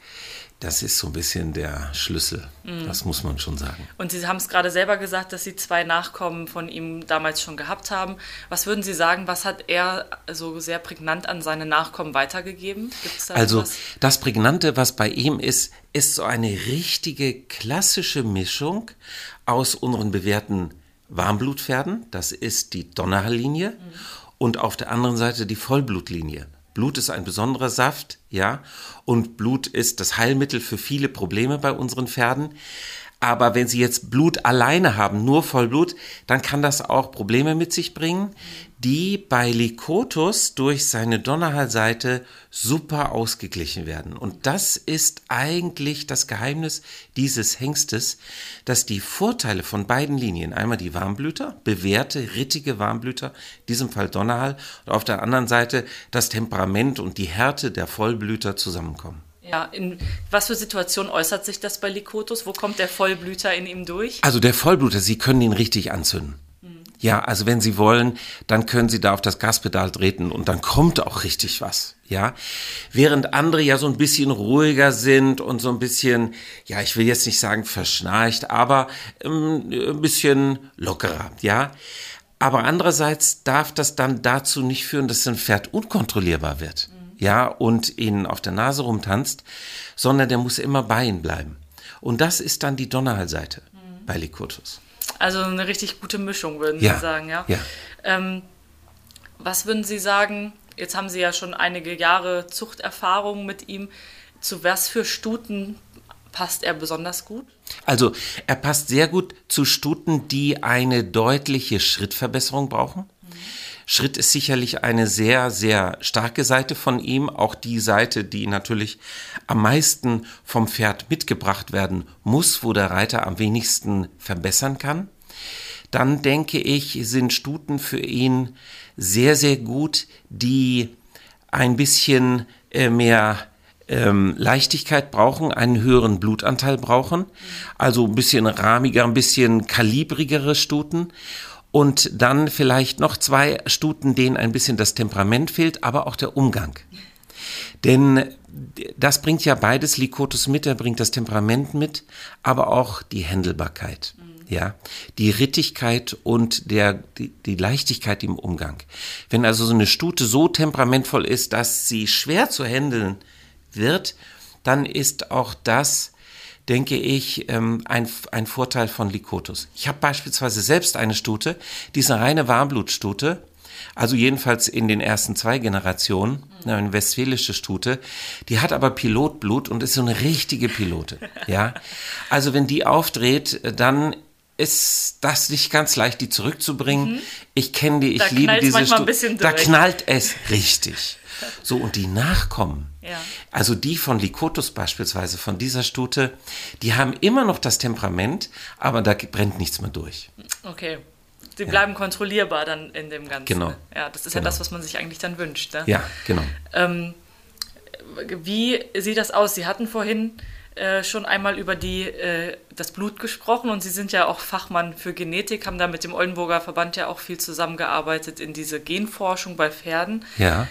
das ist so ein bisschen der Schlüssel. Mhm. Das muss man schon sagen. Und Sie haben es gerade selber gesagt, dass Sie zwei Nachkommen von ihm damals schon gehabt haben. Was würden Sie sagen, was hat er so sehr prägnant an seine Nachkommen weitergegeben? Da also was? das Prägnante, was bei ihm ist, ist so eine richtige klassische Mischung aus unseren bewährten Warmblutpferden. Das ist die Donnerlinie. Mhm. Und auf der anderen Seite die Vollblutlinie. Blut ist ein besonderer Saft, ja, und Blut ist das Heilmittel für viele Probleme bei unseren Pferden. Aber wenn sie jetzt Blut alleine haben, nur Vollblut, dann kann das auch Probleme mit sich bringen, die bei Lykotus durch seine Donnerhallseite super ausgeglichen werden. Und das ist eigentlich das Geheimnis dieses Hengstes, dass die Vorteile von beiden Linien, einmal die Warmblüter, bewährte, rittige Warmblüter, in diesem Fall Donnerhall, und auf der anderen Seite das Temperament und die Härte der Vollblüter zusammenkommen. Ja, in was für Situationen äußert sich das bei Likotus? Wo kommt der Vollblüter in ihm durch? Also der Vollblüter, Sie können ihn richtig anzünden. Mhm. Ja, also wenn Sie wollen, dann können Sie da auf das Gaspedal treten und dann kommt auch richtig was. Ja, während andere ja so ein bisschen ruhiger sind und so ein bisschen, ja, ich will jetzt nicht sagen verschnarcht, aber ähm, ein bisschen lockerer. Ja, aber andererseits darf das dann dazu nicht führen, dass ein Pferd unkontrollierbar wird ja, und ihnen auf der Nase rumtanzt, sondern der muss immer bei ihnen bleiben. Und das ist dann die Donnerhallseite mhm. bei Likotus. Also eine richtig gute Mischung, würden ja. Sie sagen, ja? Ja. Ähm, was würden Sie sagen, jetzt haben Sie ja schon einige Jahre Zuchterfahrung mit ihm, zu was für Stuten passt er besonders gut? Also er passt sehr gut zu Stuten, die eine deutliche Schrittverbesserung brauchen. Schritt ist sicherlich eine sehr, sehr starke Seite von ihm, auch die Seite, die natürlich am meisten vom Pferd mitgebracht werden muss, wo der Reiter am wenigsten verbessern kann. Dann denke ich, sind Stuten für ihn sehr, sehr gut, die ein bisschen äh, mehr ähm, Leichtigkeit brauchen, einen höheren Blutanteil brauchen, also ein bisschen rahmiger, ein bisschen kalibrigere Stuten und dann vielleicht noch zwei Stuten, denen ein bisschen das Temperament fehlt, aber auch der Umgang. Denn das bringt ja beides Likotus mit, er bringt das Temperament mit, aber auch die Händelbarkeit. Ja, die Rittigkeit und der, die, die Leichtigkeit im Umgang. Wenn also so eine Stute so temperamentvoll ist, dass sie schwer zu handeln wird, dann ist auch das denke ich, ähm, ein, ein Vorteil von Likotus. Ich habe beispielsweise selbst eine Stute, die ist eine reine Warmblutstute, also jedenfalls in den ersten zwei Generationen, eine westfälische Stute, die hat aber Pilotblut und ist so eine richtige Pilote, ja. Also wenn die aufdreht, dann ist das nicht ganz leicht, die zurückzubringen. Mhm. Ich kenne die, ich da liebe diese Stute. Da knallt es richtig. So, und die Nachkommen, ja. also die von Likotus beispielsweise, von dieser Stute, die haben immer noch das Temperament, aber da brennt nichts mehr durch. Okay. Sie ja. bleiben kontrollierbar dann in dem Ganzen. Genau. Ja, das ist genau. ja das, was man sich eigentlich dann wünscht. Ne? Ja, genau. Ähm, wie sieht das aus? Sie hatten vorhin äh, schon einmal über die, äh, das Blut gesprochen und Sie sind ja auch Fachmann für Genetik, haben da mit dem Oldenburger Verband ja auch viel zusammengearbeitet in diese Genforschung bei Pferden. Ja.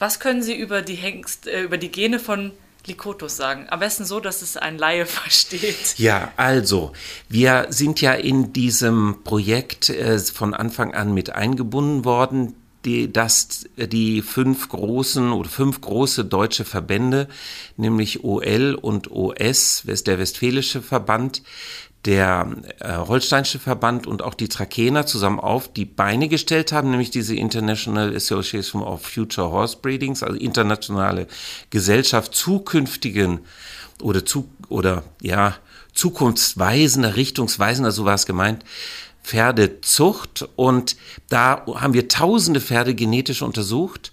Was können Sie über die, Hengst, äh, über die Gene von Likotus sagen? Am besten so, dass es ein Laie versteht. Ja, also, wir sind ja in diesem Projekt äh, von Anfang an mit eingebunden worden, die, dass die fünf großen oder fünf große deutsche Verbände, nämlich OL und OS, der Westfälische Verband, der äh, Holsteinische Verband und auch die Trakehner zusammen auf die Beine gestellt haben, nämlich diese International Association of Future Horse Breedings, also internationale Gesellschaft zukünftigen oder zu oder ja zukunftsweisender, richtungsweisender, so war es gemeint, Pferdezucht. Und da haben wir tausende Pferde genetisch untersucht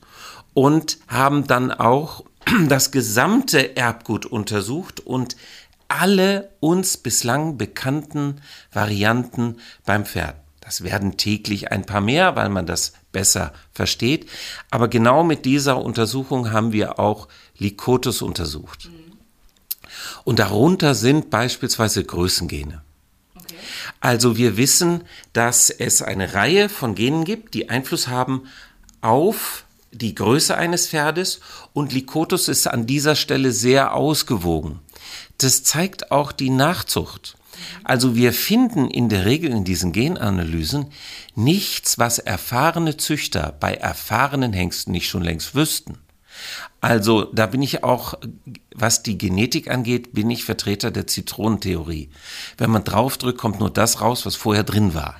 und haben dann auch das gesamte Erbgut untersucht und alle uns bislang bekannten Varianten beim Pferd. Das werden täglich ein paar mehr, weil man das besser versteht. Aber genau mit dieser Untersuchung haben wir auch Likotus untersucht. Und darunter sind beispielsweise Größengene. Also wir wissen, dass es eine Reihe von Genen gibt, die Einfluss haben auf die Größe eines Pferdes und Likotus ist an dieser Stelle sehr ausgewogen das zeigt auch die Nachzucht. Also wir finden in der Regel in diesen Genanalysen nichts, was erfahrene Züchter bei erfahrenen Hengsten nicht schon längst wüssten. Also da bin ich auch, was die Genetik angeht, bin ich Vertreter der Zitronentheorie. Wenn man draufdrückt, kommt nur das raus, was vorher drin war.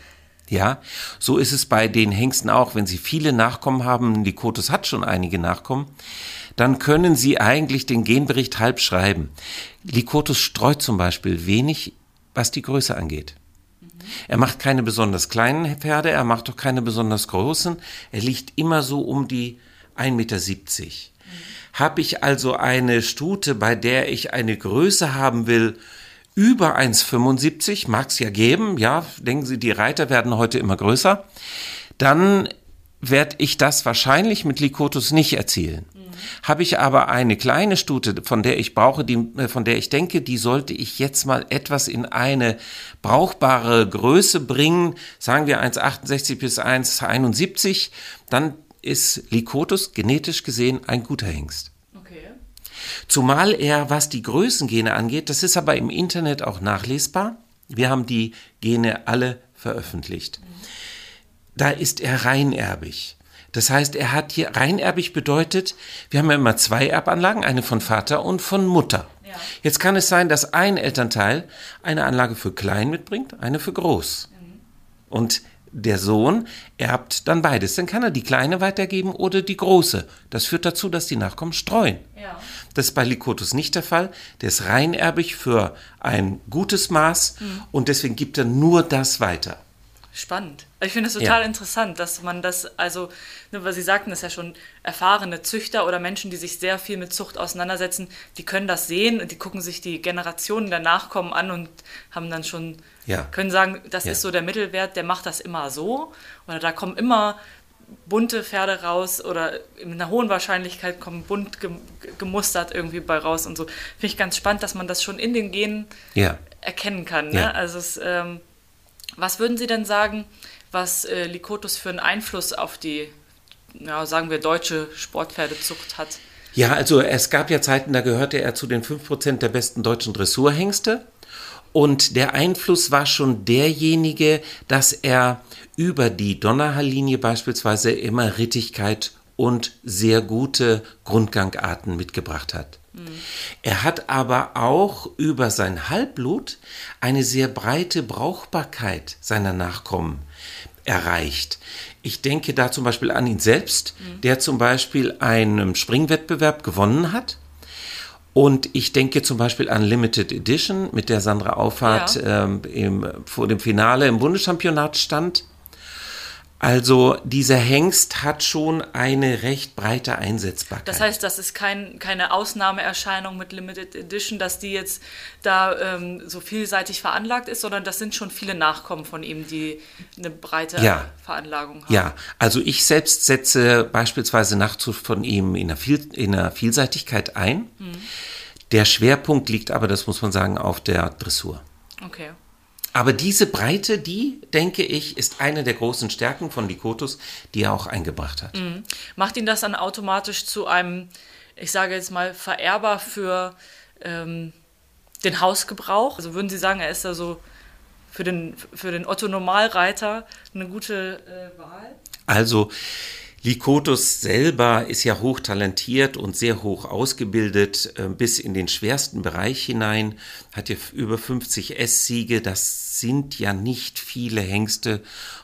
Ja, so ist es bei den Hengsten auch. Wenn sie viele Nachkommen haben, die Kotus hat schon einige Nachkommen, dann können Sie eigentlich den Genbericht halb schreiben. Likotus streut zum Beispiel wenig, was die Größe angeht. Er macht keine besonders kleinen Pferde, er macht auch keine besonders großen. Er liegt immer so um die 1,70 Meter. Habe ich also eine Stute, bei der ich eine Größe haben will, über 1,75, mag es ja geben, ja, denken Sie, die Reiter werden heute immer größer, dann werde ich das wahrscheinlich mit Likotus nicht erzielen. Habe ich aber eine kleine Stute, von der ich brauche, die, äh, von der ich denke, die sollte ich jetzt mal etwas in eine brauchbare Größe bringen, sagen wir 1,68 bis 1,71, dann ist Likotus genetisch gesehen ein guter Hengst. Zumal er, was die Größengene angeht, das ist aber im Internet auch nachlesbar. Wir haben die Gene alle veröffentlicht. Da ist er reinerbig. Das heißt, er hat hier reinerbig bedeutet, wir haben ja immer zwei Erbanlagen, eine von Vater und von Mutter. Ja. Jetzt kann es sein, dass ein Elternteil eine Anlage für klein mitbringt, eine für groß. Und der Sohn erbt dann beides. Dann kann er die kleine weitergeben oder die große. Das führt dazu, dass die Nachkommen streuen. Ja. Das ist bei Lykotus nicht der Fall. Der ist reinerbig für ein gutes Maß und deswegen gibt er nur das weiter. Spannend. Ich finde es total Ja. interessant, dass man das, also, ne, weil Sie sagten, das ja schon erfahrene Züchter oder Menschen, die sich sehr viel mit Zucht auseinandersetzen, die können das sehen und die gucken sich die Generationen der Nachkommen an und haben dann schon, Ja. können sagen, das Ja. ist so der Mittelwert, der macht das immer so. Oder da kommen immer bunte Pferde raus oder mit einer hohen Wahrscheinlichkeit kommen bunt gem- gemustert irgendwie bei raus und so. Finde ich ganz spannend, dass man das schon in den Genen erkennen kann. Ne? Also es, ähm, was würden Sie denn sagen, was äh, Likotus für einen Einfluss auf die, ja, sagen wir, deutsche Sportpferdezucht hat? Ja, also es gab ja Zeiten, da gehörte er zu den 5% der besten deutschen Dressurhengste. Und der Einfluss war schon derjenige, dass er über die Donnerhalllinie beispielsweise immer Rittigkeit und sehr gute Grundgangarten mitgebracht hat. Er hat aber auch über sein Halbblut eine sehr breite Brauchbarkeit seiner Nachkommen erreicht. Ich denke da zum Beispiel an ihn selbst, der zum Beispiel einen Springwettbewerb gewonnen hat. Und ich denke zum Beispiel an Limited Edition, mit der Sandra Auffahrt Ja. ähm, im, vor dem Finale im Bundeschampionat stand. Also dieser Hengst hat schon eine recht breite Einsetzbarkeit. Das heißt, das ist kein, keine Ausnahmeerscheinung mit Limited Edition, dass die jetzt da ähm, so vielseitig veranlagt ist, sondern das sind schon viele Nachkommen von ihm, die eine breite Ja. Veranlagung haben. Ja, also ich selbst setze beispielsweise Nachzucht von ihm in der, Viel in der Vielseitigkeit ein. Der Schwerpunkt liegt aber, das muss man sagen, auf der Dressur. Okay. Aber diese Breite, die, denke ich, ist eine der großen Stärken von Likotus, die er auch eingebracht hat. Macht ihn das dann automatisch zu einem, ich sage jetzt mal, Vererber für ähm, den Hausgebrauch? Also würden Sie sagen, er ist da so für den, für den Otto-Normalreiter eine gute äh, Wahl? Also Likotus selber ist ja hochtalentiert und sehr hoch ausgebildet, äh, bis in den schwersten Bereich hinein, hat ja über 50 S-Siege. Das sind ja nicht viele Hengste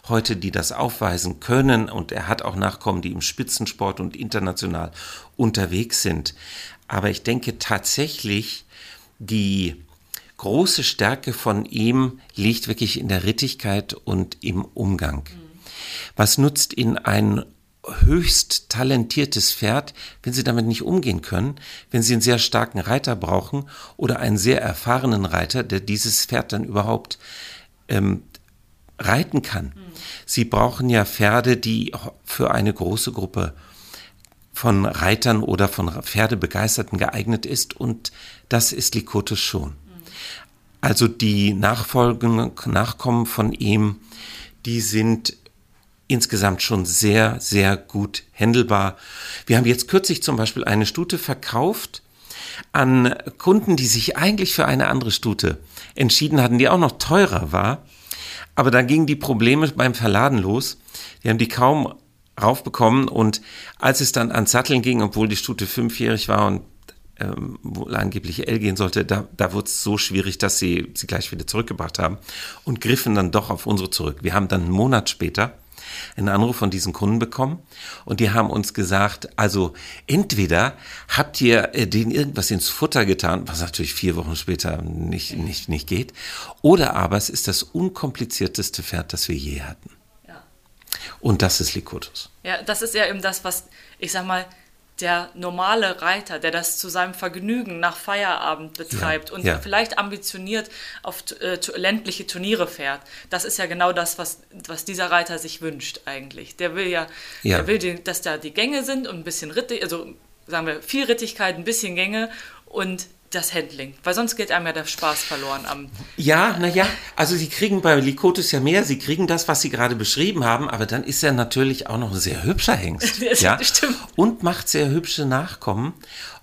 heute, die das aufweisen können. Und er hat auch Nachkommen, die im Spitzensport und international unterwegs sind. Aber ich denke tatsächlich, die große Stärke von ihm liegt wirklich in der Rittigkeit und im Umgang. Was nutzt Ihnen ein höchst talentiertes Pferd, wenn Sie damit nicht umgehen können, wenn Sie einen sehr starken Reiter brauchen oder einen sehr erfahrenen Reiter, der dieses Pferd dann überhaupt ähm, reiten kann. Sie brauchen ja Pferde, die für eine große Gruppe von Reitern oder von Pferdebegeisterten geeignet ist und das ist Likotus schon. Also die Nachfolgen, Nachkommen von ihm, die sind insgesamt schon sehr, sehr gut händelbar. Wir haben jetzt kürzlich zum Beispiel eine Stute verkauft an Kunden, die sich eigentlich für eine andere Stute entschieden hatten, die auch noch teurer war. Aber da gingen die Probleme beim Verladen los. Die haben die kaum raufbekommen und als es dann ans Satteln ging, obwohl die Stute fünfjährig war und ähm, wohl angeblich L gehen sollte, da, da wurde es so schwierig, dass sie sie gleich wieder zurückgebracht haben und griffen dann doch auf unsere zurück. Wir haben dann einen Monat später einen Anruf von diesen Kunden bekommen und die haben uns gesagt, also entweder habt ihr äh, denen irgendwas ins Futter getan, was natürlich vier Wochen später nicht, nicht, nicht geht, oder aber es ist das unkomplizierteste Pferd, das wir je hatten. Ja. Und das ist Likotus. Ja, das ist ja eben das, was, ich sag mal, der normale Reiter, der das zu seinem Vergnügen nach Feierabend betreibt Ja, und ja. vielleicht ambitioniert auf äh, ländliche Turniere fährt, das ist ja genau das, was, was dieser Reiter sich wünscht eigentlich. Der will ja, Ja. der will, den, dass da die Gänge sind und ein bisschen Ritte, also sagen wir viel Rittigkeit, ein bisschen Gänge und das Handling, weil sonst geht einem ja der Spaß verloren am Ja, naja, also sie kriegen bei Likotus ja mehr, sie kriegen das, was sie gerade beschrieben haben, aber dann ist er natürlich auch noch ein sehr hübscher Hengst. Ja? stimmt. Und macht sehr hübsche Nachkommen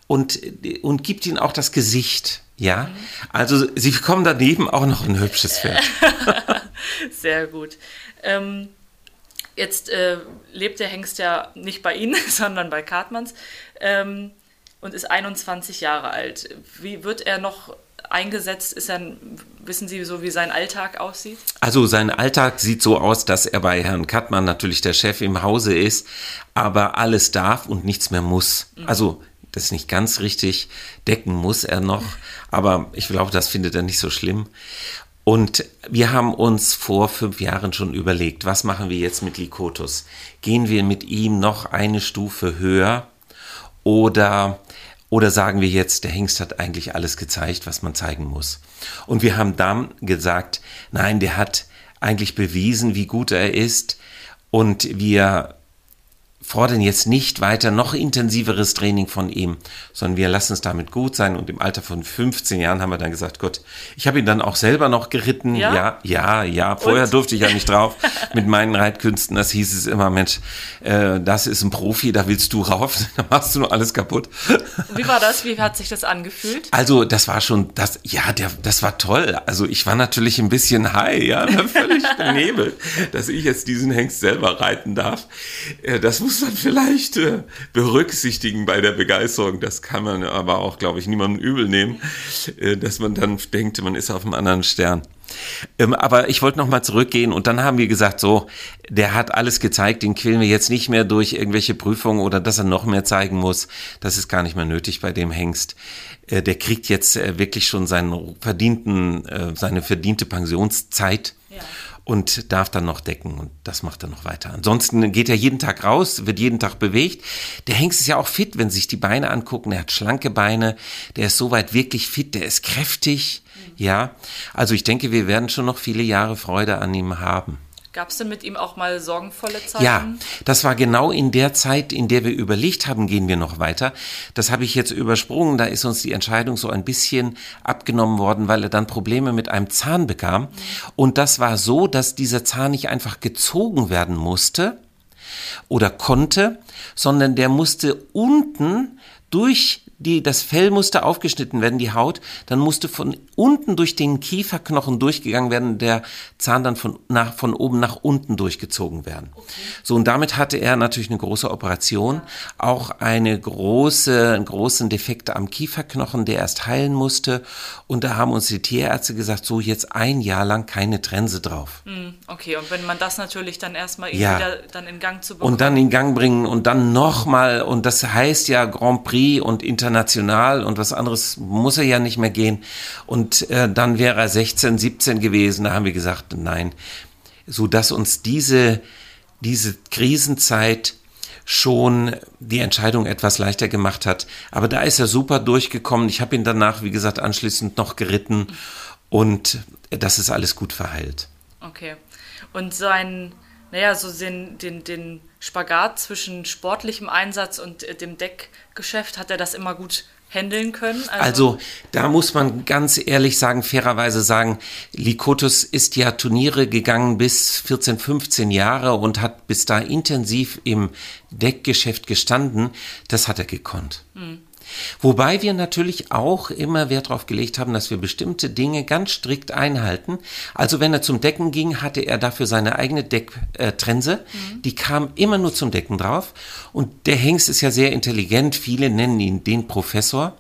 und, und gibt ihnen auch das Gesicht. Ja, also sie bekommen daneben auch noch ein hübsches Pferd. Sehr gut. Ähm, jetzt äh, lebt der Hengst ja nicht bei Ihnen, sondern bei Kartmanns. Ähm, und ist 21 Jahre alt. Wie wird er noch eingesetzt? Ist er, wissen Sie so, wie sein Alltag aussieht? Also sein Alltag sieht so aus, dass er bei Herrn Kattmann natürlich der Chef im Hause ist, aber alles darf und nichts mehr muss. Mhm. Also das ist nicht ganz richtig, decken muss er noch, aber ich glaube, das findet er nicht so schlimm. Und wir haben uns vor fünf Jahren schon überlegt, was machen wir jetzt mit Likotus? Gehen wir mit ihm noch eine Stufe höher oder, oder sagen wir jetzt, der Hengst hat eigentlich alles gezeigt, was man zeigen muss? Und wir haben dann gesagt, nein, der hat eigentlich bewiesen, wie gut er ist und wir fordern jetzt nicht weiter noch intensiveres Training von ihm, sondern wir lassen es damit gut sein. Und im Alter von 15 Jahren haben wir dann gesagt, Gott, ich habe ihn dann auch selber noch geritten. Ja, ja, ja. ja. Vorher Und? durfte ich ja nicht drauf mit meinen Reitkünsten. Das hieß es immer, Mensch, äh, das ist ein Profi, da willst du rauf, da machst du nur alles kaputt. Wie war das? Wie hat sich das angefühlt? Also das war schon, das, ja, der, das war toll. Also ich war natürlich ein bisschen high, ja, völlig benebelt, dass ich jetzt diesen Hengst selber reiten darf. Äh, das muss vielleicht äh, berücksichtigen bei der Begeisterung. Das kann man aber auch, glaube ich, niemandem übel nehmen, äh, dass man dann denkt, man ist auf einem anderen Stern. Ähm, aber ich wollte nochmal zurückgehen und dann haben wir gesagt, so, der hat alles gezeigt, den quälen wir jetzt nicht mehr durch irgendwelche Prüfungen oder dass er noch mehr zeigen muss. Das ist gar nicht mehr nötig bei dem Hengst. Äh, der kriegt jetzt äh, wirklich schon seinen verdienten, äh, seine verdiente Pensionszeit. Ja und darf dann noch decken und das macht er noch weiter. Ansonsten geht er jeden Tag raus, wird jeden Tag bewegt. Der Hengst ist ja auch fit, wenn Sie sich die Beine angucken. Er hat schlanke Beine, der ist soweit wirklich fit, der ist kräftig. Ja, also ich denke, wir werden schon noch viele Jahre Freude an ihm haben. Gab es denn mit ihm auch mal sorgenvolle Zeiten? Ja, das war genau in der Zeit, in der wir überlegt haben, gehen wir noch weiter. Das habe ich jetzt übersprungen. Da ist uns die Entscheidung so ein bisschen abgenommen worden, weil er dann Probleme mit einem Zahn bekam. Und das war so, dass dieser Zahn nicht einfach gezogen werden musste oder konnte, sondern der musste unten durch die, das Fell musste aufgeschnitten werden, die Haut, dann musste von unten durch den Kieferknochen durchgegangen werden, der Zahn dann von, nach, von oben nach unten durchgezogen werden. Okay. So, und damit hatte er natürlich eine große Operation, auch eine große, einen großen Defekt am Kieferknochen, der erst heilen musste. Und da haben uns die Tierärzte gesagt, so jetzt ein Jahr lang keine Trense drauf. Hm, okay, und wenn man das natürlich dann erstmal ja. wieder dann in Gang zu bekommen. Und dann in Gang bringen und dann nochmal, und das heißt ja Grand Prix und International international und was anderes muss er ja nicht mehr gehen. Und äh, dann wäre er 16, 17 gewesen. Da haben wir gesagt, nein, so dass uns diese, diese Krisenzeit schon die Entscheidung etwas leichter gemacht hat. Aber da ist er super durchgekommen. Ich habe ihn danach, wie gesagt, anschließend noch geritten und das ist alles gut verheilt. Okay. Und sein, naja, so den, den, den Spagat zwischen sportlichem Einsatz und äh, dem Deckgeschäft, hat er das immer gut handeln können? Also, also, da muss man ganz ehrlich sagen, fairerweise sagen, Likotus ist ja Turniere gegangen bis 14, 15 Jahre und hat bis da intensiv im Deckgeschäft gestanden. Das hat er gekonnt. Hm. Wobei wir natürlich auch immer Wert darauf gelegt haben, dass wir bestimmte Dinge ganz strikt einhalten. Also wenn er zum Decken ging, hatte er dafür seine eigene Decktrense. Mhm. Die kam immer nur zum Decken drauf. Und der Hengst ist ja sehr intelligent. Viele nennen ihn den Professor.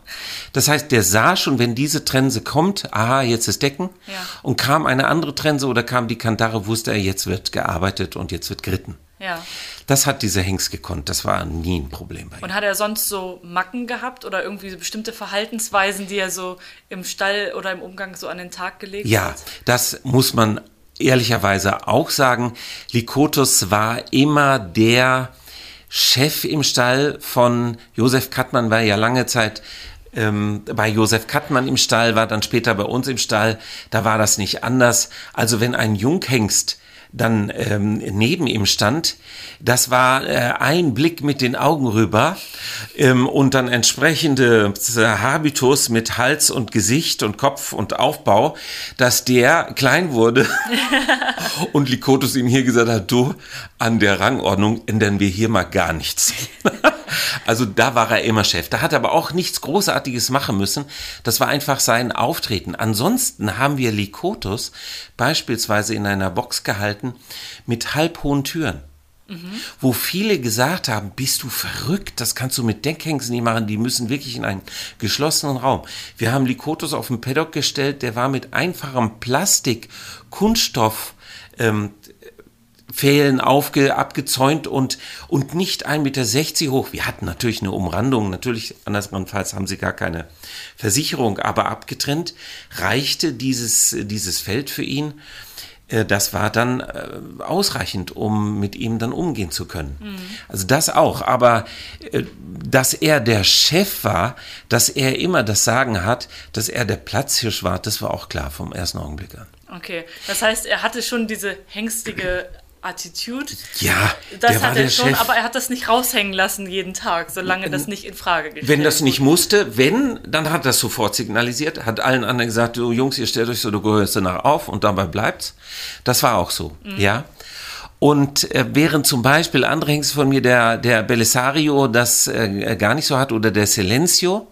Das heißt, der sah schon, wenn diese Trense kommt, aha, jetzt ist Decken. Ja. Und kam eine andere Trense oder kam die Kantare, wusste er, jetzt wird gearbeitet und jetzt wird geritten. Ja. Das hat dieser Hengst gekonnt. Das war nie ein Problem bei ihm. Und hat er sonst so Macken gehabt oder irgendwie so bestimmte Verhaltensweisen, die er so im Stall oder im Umgang so an den Tag gelegt ja, hat? Ja, das muss man ehrlicherweise auch sagen. Likotus war immer der Chef im Stall von Josef Kattmann, war ja lange Zeit ähm, bei Josef Kattmann im Stall, war dann später bei uns im Stall. Da war das nicht anders. Also wenn ein Junghengst dann ähm, neben ihm stand, das war äh, ein Blick mit den Augen rüber ähm, und dann entsprechende Habitus mit Hals und Gesicht und Kopf und Aufbau, dass der klein wurde und Likotus ihm hier gesagt hat, du, an der Rangordnung ändern wir hier mal gar nichts. Also da war er immer Chef. Da hat er aber auch nichts Großartiges machen müssen. Das war einfach sein Auftreten. Ansonsten haben wir Likotus beispielsweise in einer Box gehalten mit halbhohen Türen. wo viele gesagt haben, bist du verrückt, das kannst du mit Deckhengsten nicht machen, die müssen wirklich in einen geschlossenen Raum. Wir haben Likotus auf den Paddock gestellt, der war mit einfachem Plastik, Kunststoff, ähm, Pfählen aufge, abgezäunt und, und nicht 1,60 Meter hoch. Wir hatten natürlich eine Umrandung, natürlich andersfalls haben sie gar keine Versicherung, aber abgetrennt reichte dieses, dieses Feld für ihn. Äh, das war dann äh, ausreichend, um mit ihm dann umgehen zu können. Mhm. Also das auch, aber äh, dass er der Chef war, dass er immer das Sagen hat, dass er der Platzhirsch war, das war auch klar vom ersten Augenblick an. Okay, das heißt, er hatte schon diese hängstige Attitude. Ja, das hat er schon, Chef. aber er hat das nicht raushängen lassen jeden Tag, solange das nicht in Frage gestellt Wenn das nicht musste, wenn, dann hat er das sofort signalisiert, hat allen anderen gesagt, du Jungs, ihr stellt euch so, du gehörst danach auf und dabei bleibt's. Das war auch so, ja. Und äh, während zum Beispiel andere Hengste von mir, der, der Belisario, das äh, gar nicht so hat, oder der Silencio,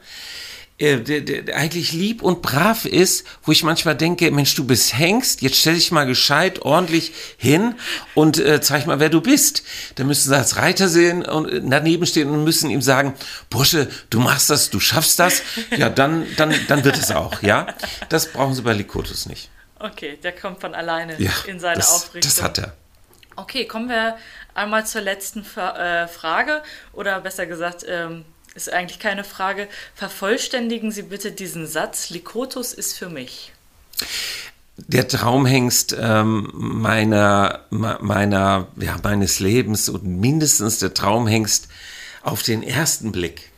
äh, der, der, eigentlich lieb und brav ist, wo ich manchmal denke, Mensch, du bist Hengst, jetzt stell dich mal gescheit, ordentlich hin und äh, zeig mal, wer du bist. Da müssen sie als Reiter sehen und äh, daneben stehen und müssen ihm sagen, Bursche, du machst das, du schaffst das. Ja, dann, dann, dann wird es auch, ja. Das brauchen sie bei Likotus nicht. Okay, der kommt von alleine Ja, in seine das, Aufrichtung. das hat er. Okay, kommen wir einmal zur letzten äh, Frage oder besser gesagt, ähm, ist eigentlich keine Frage. Vervollständigen Sie bitte diesen Satz, Likotus ist für mich. der Traumhengst ähm, meiner, me- meiner, ja, meines Lebens und mindestens der Traumhengst auf den ersten Blick.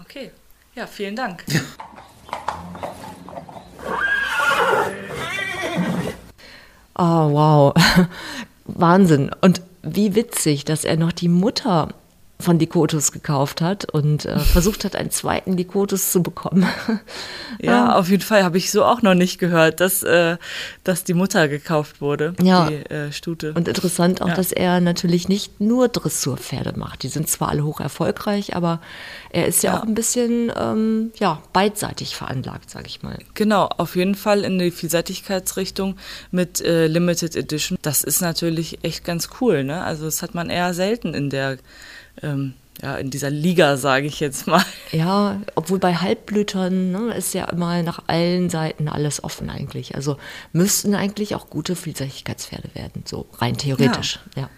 Okay, ja, vielen Dank. Oh, wow. Wahnsinn. Und wie witzig, dass er noch die Mutter von Likotus gekauft hat und äh, versucht hat, einen zweiten Likotus zu bekommen. Ja, auf jeden Fall habe ich so auch noch nicht gehört, dass, äh, dass die Mutter gekauft wurde, Ja. die äh, Stute. Und interessant auch, Ja. dass er natürlich nicht nur Dressurpferde macht. Die sind zwar alle hoch erfolgreich, aber er ist ja, Ja. auch ein bisschen ähm, ja, beidseitig veranlagt, sage ich mal. Genau, auf jeden Fall in die Vielseitigkeitsrichtung mit äh, Limited Edition. Das ist natürlich echt ganz cool, ne? Also das hat man eher selten in der, ähm, ja, in dieser Liga, sage ich jetzt mal. Ja, obwohl bei Halbblütern ne, ist ja immer nach allen Seiten alles offen eigentlich. Also müssten eigentlich auch gute Vielseitigkeitspferde werden, so rein theoretisch. Ja.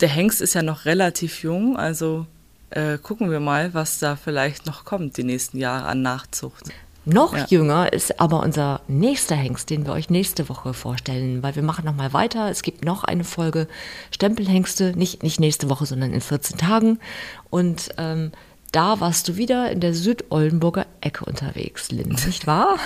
Der Hengst ist ja noch relativ jung, also äh, gucken wir mal, was da vielleicht noch kommt die nächsten Jahre an Nachzucht. Noch Ja. jünger ist aber unser nächster Hengst, den wir euch nächste Woche vorstellen, weil wir machen nochmal weiter. Es gibt noch eine Folge Stempelhengste, nicht, nicht nächste Woche, sondern in 14 Tagen. Und ähm, da warst du wieder in der Südoldenburger Ecke unterwegs, Lynn, nicht wahr?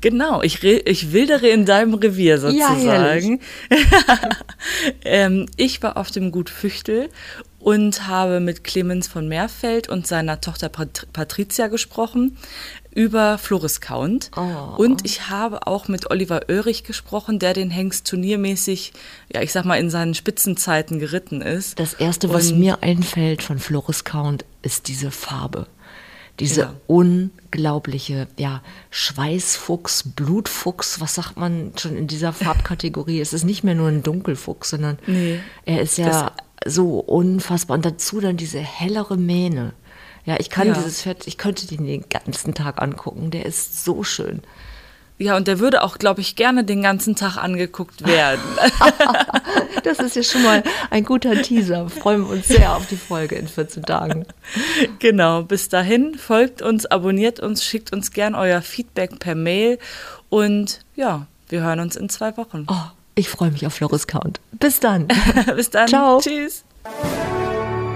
Genau, ich, ich wildere in deinem Revier Ja, sozusagen. ähm, ich war auf dem Gut Füchtel und habe mit Clemens von Meerfeld und seiner Tochter Pat Patricia gesprochen über Floris Count. Oh. Und ich habe auch mit Oliver Oerich gesprochen, der den Hengst turniermäßig, ja, ich sag mal, in seinen Spitzenzeiten geritten ist. Das erste, was Und- mir einfällt von Floris Count, ist diese Farbe. Diese Ja. unglaubliche, ja, Schweißfuchs, Blutfuchs, was sagt man schon in dieser Farbkategorie? es ist nicht mehr nur ein Dunkelfuchs, sondern Nee. er ist ja so unfassbar. Und dazu dann diese hellere Mähne. Ja, ich kann Ja. dieses Pferd, ich könnte den den ganzen Tag angucken. Der ist so schön. Ja, und der würde auch, glaube ich, gerne den ganzen Tag angeguckt werden. Das ist ja schon mal ein guter Teaser. Freuen wir uns sehr auf die Folge in 14 Tagen. Genau, bis dahin folgt uns, abonniert uns, schickt uns gern euer Feedback per Mail und ja, wir hören uns in zwei Wochen. Oh, ich freue mich auf Floris Count. Bis dann. bis dann. Ciao. Tschüss.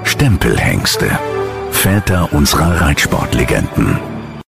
Stempelhengste. Väter unserer Reitsportlegenden.